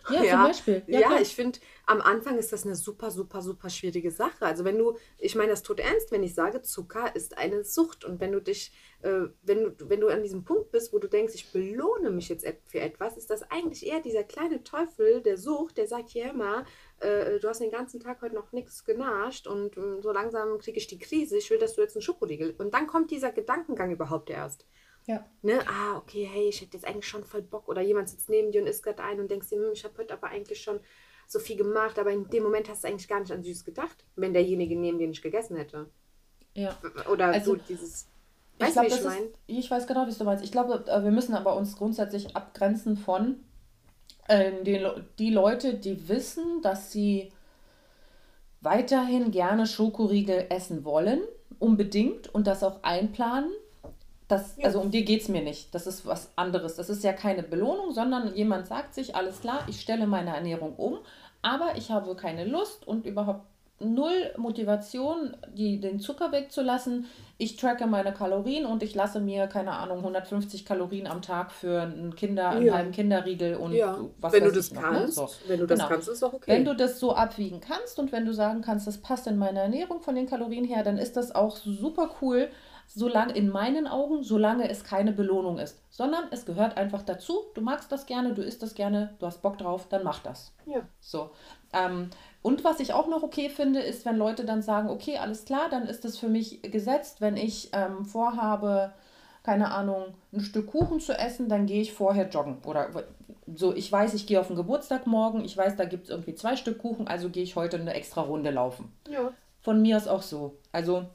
Ja, ja, zum Beispiel. Ja, ja ich finde, am Anfang ist das eine super, super, super schwierige Sache. Also wenn du, ich meine das tut ernst, wenn ich sage, Zucker ist eine Sucht. Und wenn du dich, äh, wenn, du, wenn du an diesem Punkt bist, wo du denkst, ich belohne mich jetzt für etwas, ist das eigentlich eher dieser kleine Teufel der Sucht, der sagt, hier immer, äh, du hast den ganzen Tag heute noch nichts genascht und äh, so langsam kriege ich die Krise, ich will, dass du jetzt einen Schokoriegel. Und dann kommt dieser Gedankengang überhaupt erst. Ja. Ne? Ah, okay, hey, ich hätte jetzt eigentlich schon voll Bock. Oder jemand sitzt neben dir und isst gerade ein und denkst dir, hm, ich habe heute aber eigentlich schon so viel gemacht, aber in dem Moment hast du eigentlich gar nicht an Süß gedacht, wenn derjenige neben dir nicht gegessen hätte. Ja. Oder also, so dieses. Weißt du, wie ich meine? Ich weiß genau, wie du meinst. Ich glaube, äh, wir müssen aber uns grundsätzlich abgrenzen von äh, die, die Leute, die wissen, dass sie weiterhin gerne Schokoriegel essen wollen, unbedingt und das auch einplanen das, ja. Also um die geht es mir nicht. Das ist was anderes. Das ist ja keine Belohnung, sondern jemand sagt sich, alles klar, ich stelle meine Ernährung um, aber ich habe keine Lust und überhaupt null Motivation, die, den Zucker wegzulassen. Ich tracke meine Kalorien und ich lasse mir, keine Ahnung, 150 Kalorien am Tag für einen Kinder, einen ja. halben Kinderriegel und ja. was Wenn du das noch, ne? kannst, ne? so. wenn du das genau. kannst, ist auch okay. Wenn du das so abwiegen kannst und wenn du sagen kannst, das passt in meine Ernährung von den Kalorien her, dann ist das auch super cool solange in meinen Augen, solange es keine Belohnung ist, sondern es gehört einfach dazu. Du magst das gerne, du isst das gerne, du hast Bock drauf, dann mach das. Ja. So. Ähm, und was ich auch noch okay finde, ist, wenn Leute dann sagen, okay, alles klar, dann ist es für mich gesetzt, wenn ich ähm, vorhabe, keine Ahnung, ein Stück Kuchen zu essen, dann gehe ich vorher joggen. Oder so, ich weiß, ich gehe auf den Geburtstag morgen, ich weiß, da gibt es irgendwie zwei Stück Kuchen, also gehe ich heute eine extra Runde laufen. Ja. Von mir ist auch so. Also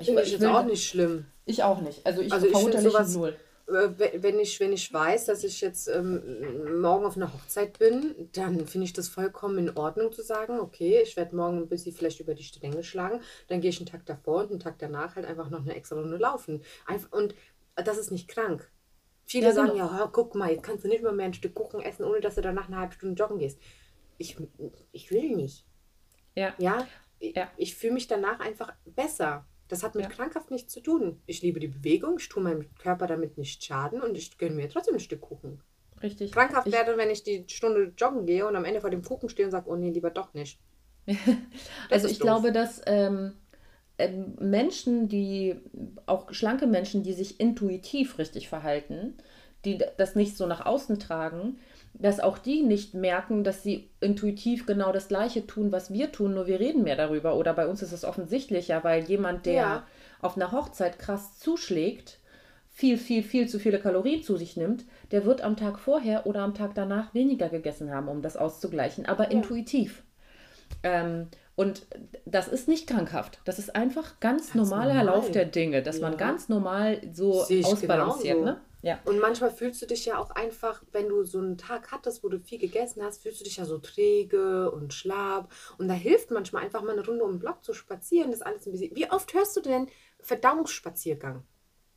ich, Finde ich jetzt auch nicht schlimm. Ich auch nicht. Also ich also verurteile ich null. Äh, wenn ich, wenn ich weiß, dass ich jetzt ähm, morgen auf einer Hochzeit bin, dann finde ich das vollkommen in Ordnung zu sagen, okay, ich werde morgen ein bisschen vielleicht über die Stängel schlagen, dann gehe ich einen Tag davor und einen Tag danach halt einfach noch eine extra Runde laufen. Einfach, und das ist nicht krank. Viele ja, sagen genau. ja, guck mal, jetzt kannst du nicht mehr, mehr ein Stück Kuchen essen, ohne dass du danach eine halbe Stunde joggen gehst. Ich, ich will nicht. Ja. Ja, ja. ich, ich fühle mich danach einfach besser. Das hat mit ja. krankhaft nichts zu tun. Ich liebe die Bewegung, ich tue meinem Körper damit nicht schaden und ich gönne mir trotzdem ein Stück Kuchen. Richtig. Krankhaft ich, werde, wenn ich die Stunde joggen gehe und am Ende vor dem Kuchen stehe und sage, oh nee, lieber doch nicht. also ich doof. glaube, dass ähm, ähm, Menschen, die, auch schlanke Menschen, die sich intuitiv richtig verhalten, die das nicht so nach außen tragen, dass auch die nicht merken, dass sie intuitiv genau das Gleiche tun, was wir tun, nur wir reden mehr darüber. Oder bei uns ist es offensichtlicher, weil jemand, der ja. auf einer Hochzeit krass zuschlägt, viel, viel, viel zu viele Kalorien zu sich nimmt, der wird am Tag vorher oder am Tag danach weniger gegessen haben, um das auszugleichen, aber ja. intuitiv. Ähm, und das ist nicht krankhaft. Das ist einfach ganz, ganz normaler normal. Lauf der Dinge, dass ja. man ganz normal so ausbalanciert. Ne? Ja. Und manchmal fühlst du dich ja auch einfach, wenn du so einen Tag hattest, wo du viel gegessen hast, fühlst du dich ja so träge und schlapp. Und da hilft manchmal einfach mal eine Runde um den Block zu spazieren. Das alles ein bisschen. Wie oft hörst du denn Verdauungsspaziergang?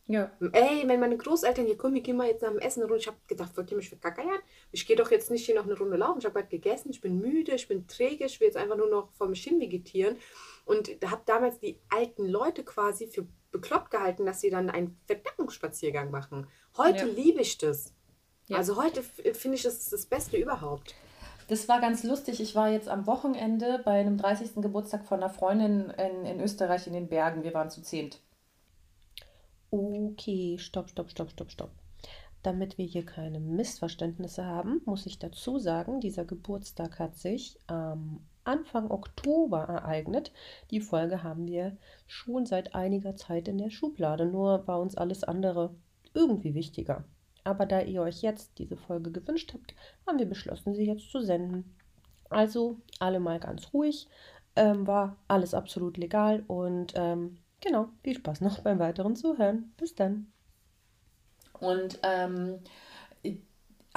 Ja. Ey, wenn meine Großeltern hier kommen, wir gehen mal jetzt nach dem Essen eine Runde. Ich habe gedacht, wollt ihr mich verkackeiern? Ich gehe doch jetzt nicht hier noch eine Runde laufen. Ich habe gerade gegessen, ich bin müde, ich bin träge, ich will jetzt einfach nur noch vor mich hin vegetieren. Und habe damals die alten Leute quasi für bekloppt gehalten, dass sie dann einen Verdauungsspaziergang machen. Heute ja. liebe ich das. Ja. Also heute finde ich das das Beste überhaupt. Das war ganz lustig. Ich war jetzt am Wochenende bei einem 30. Geburtstag von einer Freundin in, in Österreich in den Bergen. Wir waren zu zehnt. Okay, stopp, stopp, stopp, stopp, stopp. Damit wir hier keine Missverständnisse haben, muss ich dazu sagen, dieser Geburtstag hat sich am Anfang Oktober ereignet. Die Folge haben wir schon seit einiger Zeit in der Schublade, nur war uns alles andere irgendwie wichtiger. Aber da ihr euch jetzt diese Folge gewünscht habt, haben wir beschlossen, sie jetzt zu senden. Also alle mal ganz ruhig, ähm, war alles absolut legal und ähm, genau, viel Spaß noch beim weiteren Zuhören. Bis dann. Und ähm,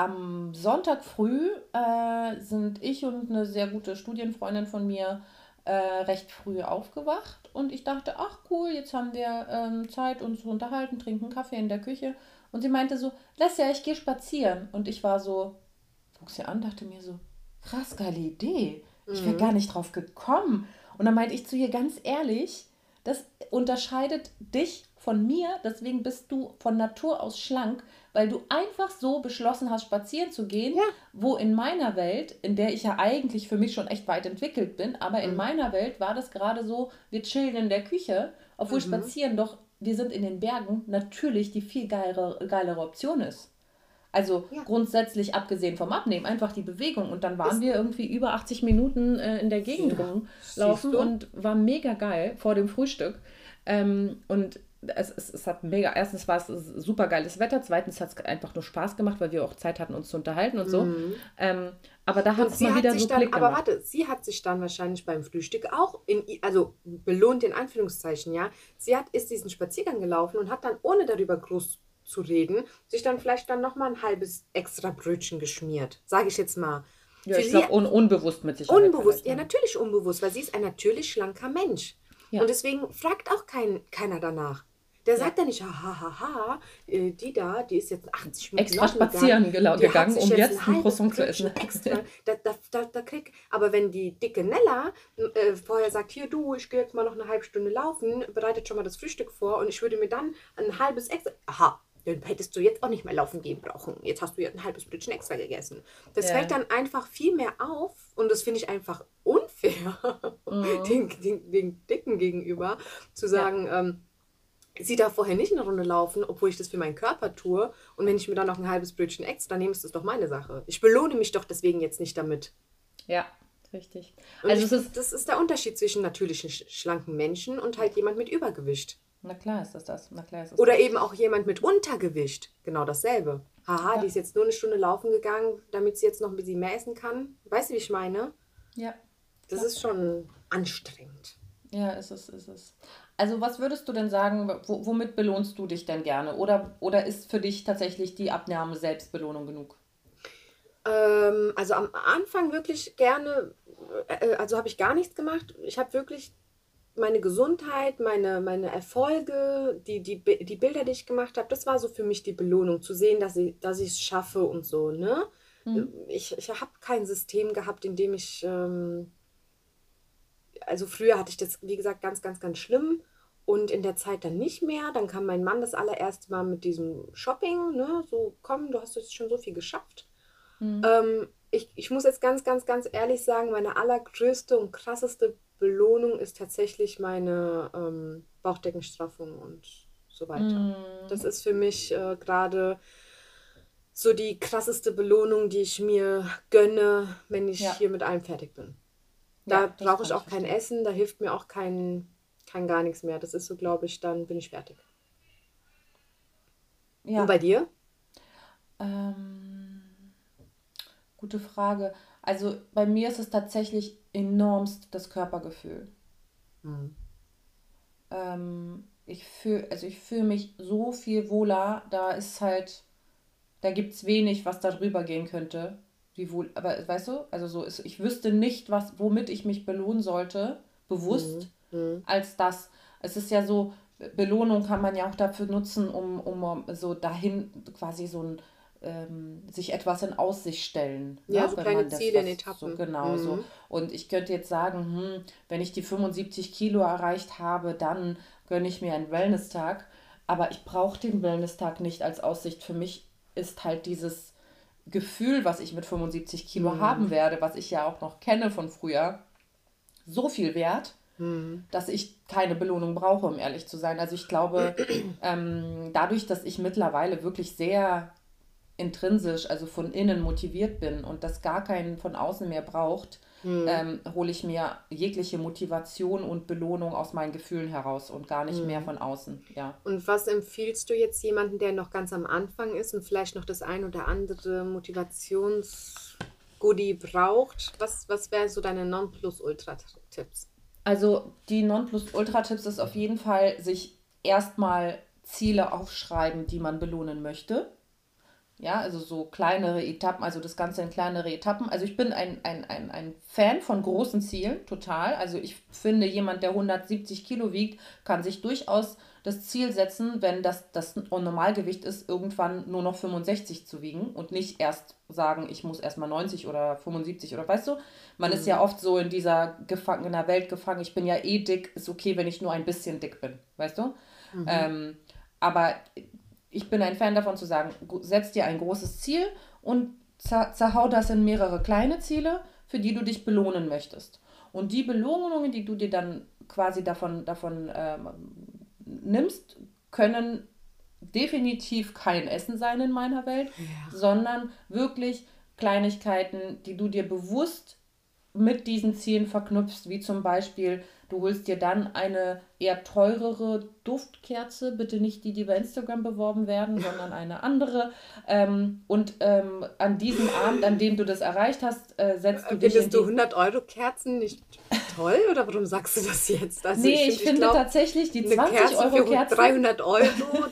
am Sonntag früh äh, sind ich und eine sehr gute Studienfreundin von mir äh, recht früh aufgewacht und ich dachte, ach cool, jetzt haben wir ähm, Zeit, uns zu unterhalten, trinken Kaffee in der Küche. Und sie meinte so, lass ja, ich gehe spazieren. Und ich war so, guck sie an, dachte mir so, krass geile Idee. Ich wäre mhm. gar nicht drauf gekommen. Und dann meinte ich zu ihr ganz ehrlich, das unterscheidet dich von mir, deswegen bist du von Natur aus schlank, weil du einfach so beschlossen hast, spazieren zu gehen, ja. wo in meiner Welt, in der ich ja eigentlich für mich schon echt weit entwickelt bin, aber in mhm. meiner Welt war das gerade so, wir chillen in der Küche, obwohl mhm. spazieren doch, wir sind in den Bergen, natürlich die viel geilere, geilere Option ist. Also ja. grundsätzlich abgesehen vom Abnehmen, einfach die Bewegung. Und dann waren ist wir irgendwie über 80 Minuten äh, in der Gegend ja. rumlaufen und war mega geil vor dem Frühstück. Ähm, und es, es, es hat mega, erstens war es super geiles Wetter, zweitens hat es einfach nur Spaß gemacht, weil wir auch Zeit hatten, uns zu unterhalten und so. Mhm. Ähm, aber da hat es mal wieder so dann, Klick Aber warte, sie hat sich dann wahrscheinlich beim Frühstück auch, in, also belohnt in Anführungszeichen, ja, sie hat, ist diesen Spaziergang gelaufen und hat dann, ohne darüber groß zu reden, sich dann vielleicht dann nochmal ein halbes extra Brötchen geschmiert, sage ich jetzt mal. Ja, Für ich glaube, un unbewusst mit Sicherheit. Unbewusst, ja, natürlich unbewusst, weil sie ist ein natürlich schlanker Mensch. Ja. Und deswegen fragt auch kein, keiner danach. Der sagt ja nicht, hahaha, äh, die da, die ist jetzt 80 Minuten extra spazieren gegangen, gegangen um jetzt ein Croissant zu essen. Extra, da, da, da, da krieg, aber wenn die dicke Nella äh, vorher sagt, hier du, ich gehe jetzt mal noch eine halbe Stunde laufen, bereitet schon mal das Frühstück vor und ich würde mir dann ein halbes extra, aha, dann hättest du jetzt auch nicht mehr laufen gehen brauchen. Jetzt hast du ja ein halbes Brötchen extra gegessen. Das ja. fällt dann einfach viel mehr auf und das finde ich einfach unfair mhm. den, den, den Dicken gegenüber, zu sagen, ja. ähm, sie darf vorher nicht eine Runde laufen, obwohl ich das für meinen Körper tue. Und wenn ich mir dann noch ein halbes Brötchen extra nehme, ist das doch meine Sache. Ich belohne mich doch deswegen jetzt nicht damit. Ja, richtig. Und also ich, ist, das ist der Unterschied zwischen natürlichen schlanken Menschen und halt jemand mit Übergewicht. Na klar ist das das. Na klar ist das Oder das. eben auch jemand mit Untergewicht. Genau dasselbe. Haha, ja. die ist jetzt nur eine Stunde laufen gegangen, damit sie jetzt noch ein bisschen mehr essen kann. Weißt du, wie ich meine? Ja. Das ja. ist schon anstrengend. Ja, ist es, ist es. Also was würdest du denn sagen, womit belohnst du dich denn gerne? Oder, oder ist für dich tatsächlich die Abnahme Selbstbelohnung genug? Ähm, also am Anfang wirklich gerne, äh, also habe ich gar nichts gemacht. Ich habe wirklich meine Gesundheit, meine, meine Erfolge, die, die, die Bilder, die ich gemacht habe, das war so für mich die Belohnung, zu sehen, dass ich dass es schaffe und so. Ne? Mhm. Ich, ich habe kein System gehabt, in dem ich... Ähm, also früher hatte ich das, wie gesagt, ganz, ganz, ganz schlimm. Und in der Zeit dann nicht mehr. Dann kam mein Mann das allererste Mal mit diesem Shopping, ne? So, komm, du hast jetzt schon so viel geschafft. Mhm. Ähm, ich, ich muss jetzt ganz, ganz, ganz ehrlich sagen, meine allergrößte und krasseste Belohnung ist tatsächlich meine ähm, Bauchdeckenstraffung und so weiter. Mhm. Das ist für mich äh, gerade so die krasseste Belohnung, die ich mir gönne, wenn ich ja. hier mit allem fertig bin. Da ja, brauche ich auch kein verstehen. Essen, da hilft mir auch kein kann gar nichts mehr. Das ist so, glaube ich, dann bin ich fertig. Ja. Und bei dir? Ähm, gute Frage. Also bei mir ist es tatsächlich enormst das Körpergefühl. Hm. Ähm, ich fühle, also ich fühle mich so viel wohler, da ist halt, da gibt es wenig, was da drüber gehen könnte. Wie wohl, aber weißt du, also so ist, ich wüsste nicht, was, womit ich mich belohnen sollte, bewusst, mhm. Mhm. als das. Es ist ja so, Belohnung kann man ja auch dafür nutzen, um, um so dahin quasi so ein ähm, sich etwas in Aussicht stellen. Ja, ne? so kleine Ziele in Etappen. So, genau mhm. so. Und ich könnte jetzt sagen, hm, wenn ich die 75 Kilo erreicht habe, dann gönne ich mir einen Wellness-Tag. Aber ich brauche den Wellness-Tag nicht als Aussicht. Für mich ist halt dieses Gefühl, was ich mit 75 Kilo mhm. haben werde, was ich ja auch noch kenne von früher, so viel wert, mhm. dass ich keine Belohnung brauche, um ehrlich zu sein. Also ich glaube, ähm, dadurch, dass ich mittlerweile wirklich sehr intrinsisch, also von innen motiviert bin und das gar keinen von außen mehr braucht, mhm. ähm, hole ich mir jegliche Motivation und Belohnung aus meinen Gefühlen heraus und gar nicht mhm. mehr von außen. Ja. Und was empfiehlst du jetzt jemanden, der noch ganz am Anfang ist und vielleicht noch das ein oder andere Motivationsgoodie braucht? Was, was wären so deine Nonplusultra-Tipps? Also die Nonplusultra-Tipps ist auf jeden Fall, sich erstmal Ziele aufschreiben, die man belohnen möchte. Ja, also so kleinere Etappen, also das Ganze in kleinere Etappen. Also ich bin ein, ein, ein, ein Fan von großen Zielen, total. Also ich finde, jemand, der 170 Kilo wiegt, kann sich durchaus das Ziel setzen, wenn das das Normalgewicht ist, irgendwann nur noch 65 zu wiegen und nicht erst sagen, ich muss erstmal 90 oder 75 oder weißt du, man mhm. ist ja mhm. oft so in dieser gefangener Welt gefangen, ich bin ja eh dick, ist okay, wenn ich nur ein bisschen dick bin, weißt du? Mhm. Ähm, aber ich bin ein Fan davon zu sagen, setz dir ein großes Ziel und zerhau das in mehrere kleine Ziele, für die du dich belohnen möchtest. Und die Belohnungen, die du dir dann quasi davon, davon ähm, nimmst, können definitiv kein Essen sein in meiner Welt, ja. sondern wirklich Kleinigkeiten, die du dir bewusst mit diesen Zielen verknüpfst, wie zum Beispiel, du holst dir dann eine eher teurere Duftkerze, bitte nicht die, die bei Instagram beworben werden, sondern eine andere. Ähm, und ähm, an diesem Abend, an dem du das erreicht hast, äh, setzt du dich. Findest du 100 Euro Kerzen nicht toll oder warum sagst du das jetzt? Also nee, ich, ich finde glaub, tatsächlich die 20 Kerze Euro Kerzen. 300 Euro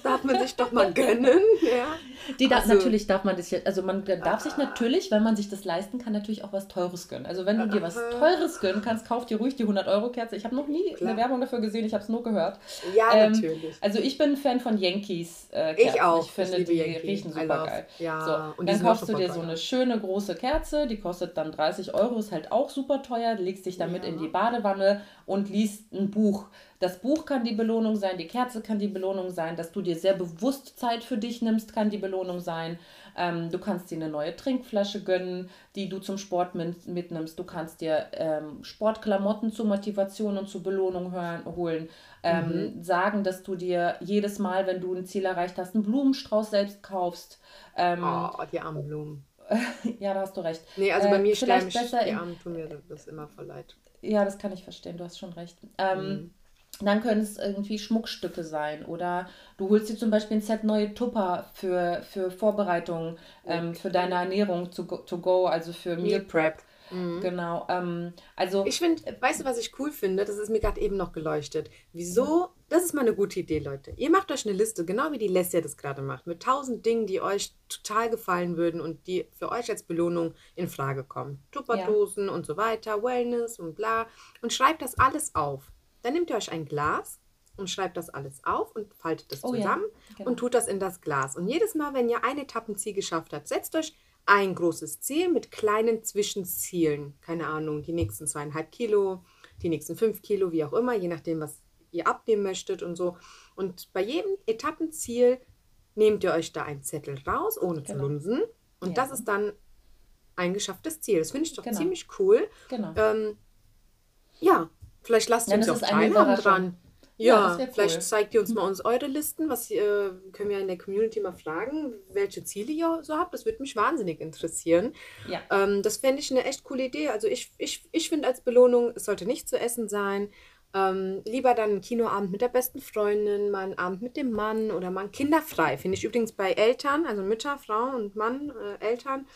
darf man sich doch mal gönnen. Ja. Die also, natürlich darf man das jetzt, also man darf ah, sich natürlich, wenn man sich das leisten kann, natürlich auch was Teures gönnen. Also wenn du dir was Teures gönnen kannst, kauf dir ruhig die 100 Euro Kerze. Ich habe noch nie klar. eine Werbung dafür gesehen, ich habe es nur gehört. Ja, ähm, natürlich. Also ich bin Fan von Yankees. Äh, ich auch. Ich finde, ich die Yankee. riechen super geil. Ja, so, und dann kaufst du dir so eine schöne große Kerze, die kostet dann 30 Euro, ist halt auch super teuer, legst dich damit ja. in die Badewanne und liest ein Buch. Das Buch kann die Belohnung sein, die Kerze kann die Belohnung sein, dass du dir sehr bewusst Zeit für dich nimmst, kann die Belohnung sein. Ähm, du kannst dir eine neue Trinkflasche gönnen, die du zum Sport mit, mitnimmst. Du kannst dir ähm, Sportklamotten zur Motivation und zur Belohnung hören, holen. Ähm, mhm. Sagen, dass du dir jedes Mal, wenn du ein Ziel erreicht hast, einen Blumenstrauß selbst kaufst. Ähm, oh, die armen Blumen. ja, da hast du recht. Nee, also bei äh, mir sterben die Armen tun mir das immer voll leid. Ja, das kann ich verstehen, du hast schon recht. Ähm, mhm. Dann können es irgendwie Schmuckstücke sein oder du holst dir zum Beispiel ein Set neue Tupper für, für Vorbereitungen, ähm, für deine Ernährung to go, to go also für Meal Prep. Mhm. Genau. Ähm, also ich finde, weißt du, was ich cool finde? Das ist mir gerade eben noch geleuchtet. Wieso? Das ist mal eine gute Idee, Leute. Ihr macht euch eine Liste, genau wie die Leslie das gerade macht, mit tausend Dingen, die euch total gefallen würden und die für euch als Belohnung in Frage kommen. Tupperdosen ja. und so weiter, Wellness und bla. Und schreibt das alles auf. Dann nehmt ihr euch ein Glas und schreibt das alles auf und faltet das oh, zusammen ja. genau. und tut das in das Glas. Und jedes Mal, wenn ihr ein Etappenziel geschafft habt, setzt euch ein großes Ziel mit kleinen Zwischenzielen. Keine Ahnung, die nächsten zweieinhalb Kilo, die nächsten fünf Kilo, wie auch immer, je nachdem, was ihr abnehmen möchtet und so. Und bei jedem Etappenziel nehmt ihr euch da einen Zettel raus, ohne genau. zu lunsen. Und ja. das ist dann ein geschafftes Ziel. Das finde ich doch genau. ziemlich cool. Genau. Ähm, ja, vielleicht lasst ihr uns auch teilhaben dran. Ja, ja vielleicht cool. zeigt ihr uns mal uns eure Listen. Was äh, können wir in der Community mal fragen, welche Ziele ihr so habt. Das würde mich wahnsinnig interessieren. Ja. Ähm, das fände ich eine echt coole Idee. Also ich, ich, ich finde als Belohnung, es sollte nicht zu essen sein. Ähm, lieber dann einen Kinoabend mit der besten Freundin, mal einen Abend mit dem Mann oder mal kinderfrei. Finde ich übrigens bei Eltern, also Mütter, Frau und Mann, äh, Eltern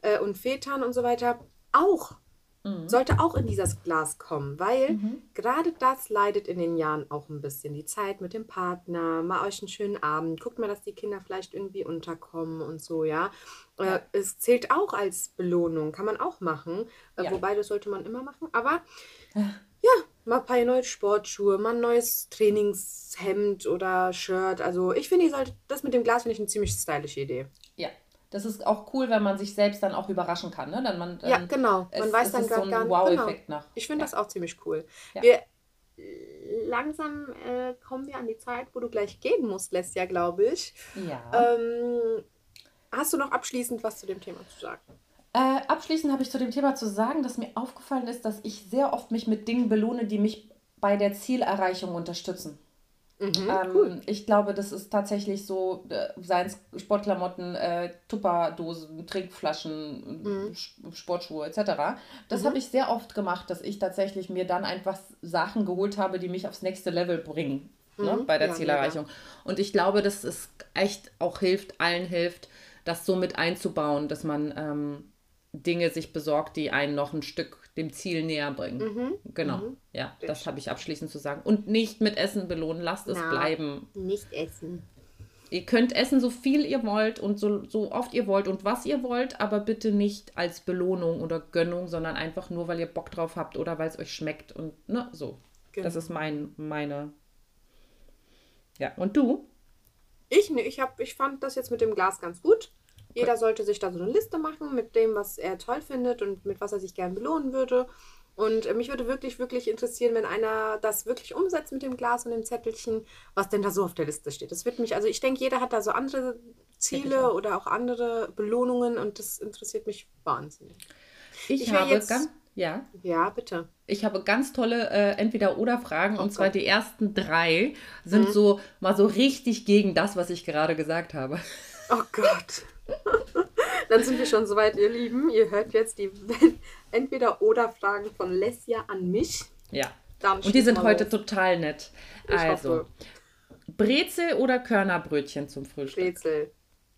äh, und Vätern und so weiter, auch mhm. sollte auch in dieses Glas kommen, weil mhm. gerade das leidet in den Jahren auch ein bisschen. Die Zeit mit dem Partner, mal euch einen schönen Abend, guckt mal, dass die Kinder vielleicht irgendwie unterkommen und so, ja. Äh, ja. Es zählt auch als Belohnung, kann man auch machen, äh, ja. wobei das sollte man immer machen, aber ja, mal ein paar neue Sportschuhe, mal ein neues Trainingshemd oder Shirt. Also ich finde, das mit dem Glas finde ich eine ziemlich stylische Idee. Ja, das ist auch cool, wenn man sich selbst dann auch überraschen kann. Ne? Dann man, dann ja, genau. Man es, weiß dann gar, so gar nicht. Wow-Effekt genau. nach. Ich finde ja. das auch ziemlich cool. Ja. Wir, langsam äh, kommen wir an die Zeit, wo du gleich gehen musst, lässt ja, glaube ich. Ja. Ähm, hast du noch abschließend was zu dem Thema zu sagen? Äh, abschließend habe ich zu dem Thema zu sagen, dass mir aufgefallen ist, dass ich sehr oft mich mit Dingen belohne, die mich bei der Zielerreichung unterstützen. Mhm, ähm, cool. Ich glaube, das ist tatsächlich so, äh, seien es Sportklamotten, äh, Tupperdosen, Trinkflaschen, mhm. Sportschuhe etc. Das mhm. habe ich sehr oft gemacht, dass ich tatsächlich mir dann einfach Sachen geholt habe, die mich aufs nächste Level bringen ne, mhm. bei der ja, Zielerreichung. Ja. Und ich glaube, dass es echt auch hilft, allen hilft, das so mit einzubauen, dass man ähm, Dinge sich besorgt, die einen noch ein Stück dem Ziel näher bringen. Mhm. Genau. Mhm. Ja, das habe ich abschließend zu sagen. Und nicht mit Essen belohnen, lasst es Na, bleiben. Nicht essen. Ihr könnt essen, so viel ihr wollt und so, so oft ihr wollt und was ihr wollt, aber bitte nicht als Belohnung oder Gönnung, sondern einfach nur, weil ihr Bock drauf habt oder weil es euch schmeckt und ne, so. Genau. Das ist mein, meine. Ja, und du? Ich, ne, ich, hab, ich fand das jetzt mit dem Glas ganz gut. Jeder sollte sich da so eine Liste machen mit dem, was er toll findet und mit was er sich gern belohnen würde. Und äh, mich würde wirklich, wirklich interessieren, wenn einer das wirklich umsetzt mit dem Glas und dem Zettelchen, was denn da so auf der Liste steht. Das wird mich, also ich denke, jeder hat da so andere Ziele oder auch andere Belohnungen und das interessiert mich wahnsinnig. Ich, ich habe jetzt, ganz, ja. Ja, bitte. Ich habe ganz tolle äh, Entweder-Oder-Fragen oh und zwar die ersten drei sind mhm. so mal so richtig gegen das, was ich gerade gesagt habe. Oh Gott. Dann sind wir schon soweit, ihr Lieben. Ihr hört jetzt die Entweder-Oder-Fragen von Lesja an mich. Ja. Dann Und die sind heute los. total nett. Ich also, hoffe. Brezel oder Körnerbrötchen zum Frühstück? Brezel.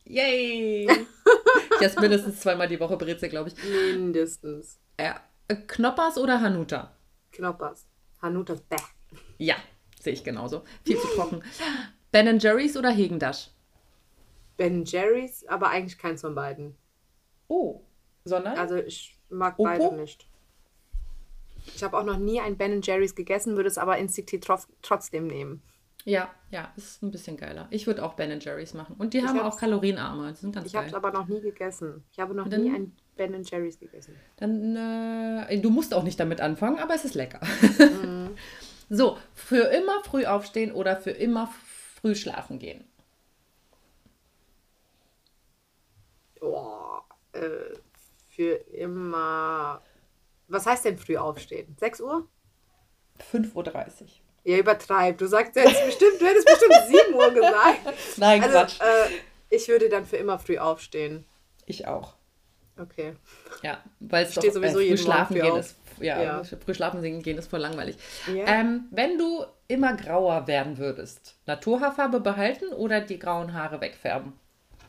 Yay! ich esse mindestens zweimal die Woche Brezel, glaube ich. Mindestens. Ja. Knoppers oder Hanuta? Knoppers. Hanutas bäh. Ja, sehe ich genauso. Viel zu trocken. Ben Jerry's oder Hegendasch? Ben Jerry's, aber eigentlich keins von beiden. Oh, sondern? Also ich mag Opo? beide nicht. Ich habe auch noch nie ein Ben Jerry's gegessen, würde es aber instinktiv trotzdem nehmen. Ja, ja, ist ein bisschen geiler. Ich würde auch Ben Jerry's machen. Und die ich haben auch kalorienarme. Die sind ganz ich habe es aber noch nie gegessen. Ich habe noch dann, nie ein Ben Jerry's gegessen. Dann, äh, du musst auch nicht damit anfangen, aber es ist lecker. Mhm. so, für immer früh aufstehen oder für immer früh schlafen gehen. Oh, äh, für immer. Was heißt denn früh aufstehen? 6 Uhr? 5.30 Uhr. Ja, übertreib. Du sagst jetzt bestimmt, du hättest bestimmt 7 Uhr gesagt. Nein, also, Quatsch. Äh, ich würde dann für immer früh aufstehen. Ich auch. Okay. Ja, weil es doch sowieso äh, früh schlafen gehen ist. Ja, ja, früh schlafen gehen ist voll langweilig. Ja. Ähm, wenn du immer grauer werden würdest, Naturhaarfarbe behalten oder die grauen Haare wegfärben?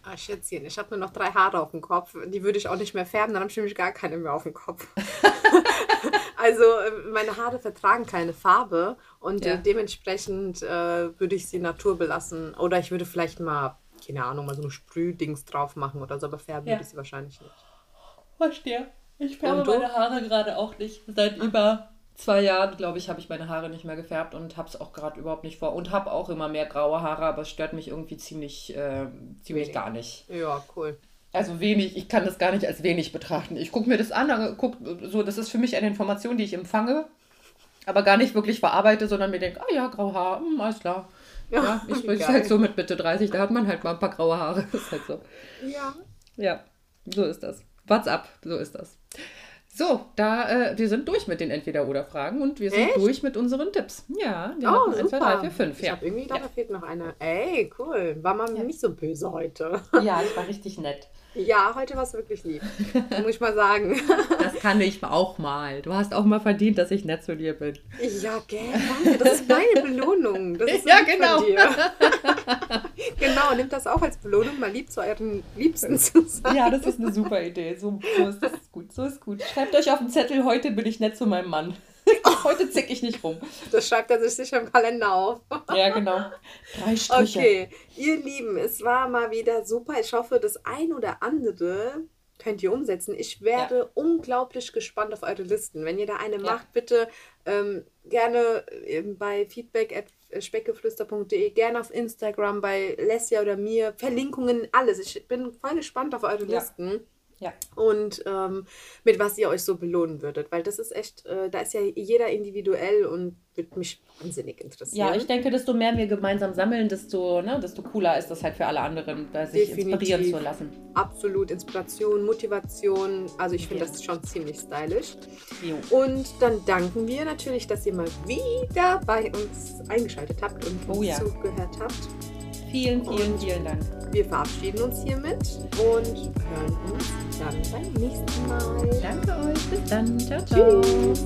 Ah, Schätzchen, ich habe nur noch drei Haare auf dem Kopf. Die würde ich auch nicht mehr färben, dann habe ich nämlich gar keine mehr auf dem Kopf. also äh, meine Haare vertragen keine Farbe und ja. dementsprechend äh, würde ich sie Natur belassen. Oder ich würde vielleicht mal, keine Ahnung, mal so ein Sprühdings drauf machen oder so, aber färben ja. würde ich sie wahrscheinlich nicht. Verstehe. Ich färbe meine Haare gerade auch nicht. Seit ah. über zwei Jahren, glaube ich, habe ich meine Haare nicht mehr gefärbt und habe es auch gerade überhaupt nicht vor. Und habe auch immer mehr graue Haare, aber es stört mich irgendwie ziemlich, äh, ziemlich gar nicht. Ja, cool. Also wenig, ich kann das gar nicht als wenig betrachten. Ich gucke mir das an, guck, so, das ist für mich eine Information, die ich empfange, aber gar nicht wirklich verarbeite, sondern mir denke, ah ja, graue Haare, hm, alles klar. Ja, ja ich bin halt so mit Mitte 30, da hat man halt mal ein paar graue Haare. Das ist halt so. Ja. Ja, so ist das. What's up, so ist das. So, da, äh, wir sind durch mit den Entweder-Oder-Fragen und wir sind Echt? durch mit unseren Tipps. Ja, wir oh, 1, 2, 3, 4, 5. Ich ja. habe irgendwie gedacht, ja. da fehlt noch eine. Ey, cool. War man ja. nicht so böse heute. Ja, ich war richtig nett. Ja, heute war es wirklich lieb. muss ich mal sagen. Das kann ich auch mal. Du hast auch mal verdient, dass ich nett zu dir bin. Ja, gerne. Das ist meine Belohnung. Das ist ja, genau. genau, nehmt das auch als Belohnung, mal lieb zu euren Liebsten zu sein. Ja, das ist eine super Idee. So, so ist das gut. So ist gut. Schreibt euch auf den Zettel, heute bin ich nett zu meinem Mann. Heute zick ich nicht rum. Das schreibt er sich sicher im Kalender auf. Ja, genau. Drei Striche. Okay, ihr Lieben, es war mal wieder super. Ich hoffe, das ein oder andere könnt ihr umsetzen. Ich werde ja. unglaublich gespannt auf eure Listen. Wenn ihr da eine ja. macht, bitte ähm, gerne ähm, bei feedback at speckgeflüster.de, gerne auf Instagram bei Lesja oder mir, Verlinkungen, alles. Ich bin voll gespannt auf eure ja. Listen. Ja. Und ähm, mit was ihr euch so belohnen würdet. Weil das ist echt, äh, da ist ja jeder individuell und wird mich wahnsinnig interessieren. Ja, ich denke, desto mehr wir gemeinsam sammeln, desto, ne, desto cooler ist das halt für alle anderen, sich Definitiv. inspirieren zu lassen. Absolut. Inspiration, Motivation. Also ich finde ja. das schon ziemlich stylisch. Jo. Und dann danken wir natürlich, dass ihr mal wieder bei uns eingeschaltet habt und oh, ja. zugehört habt. Vielen, vielen, und vielen Dank. Wir verabschieden uns hiermit und hören uns dann beim nächsten Mal. Danke euch. Bis dann. Ciao, ciao. Tschüss.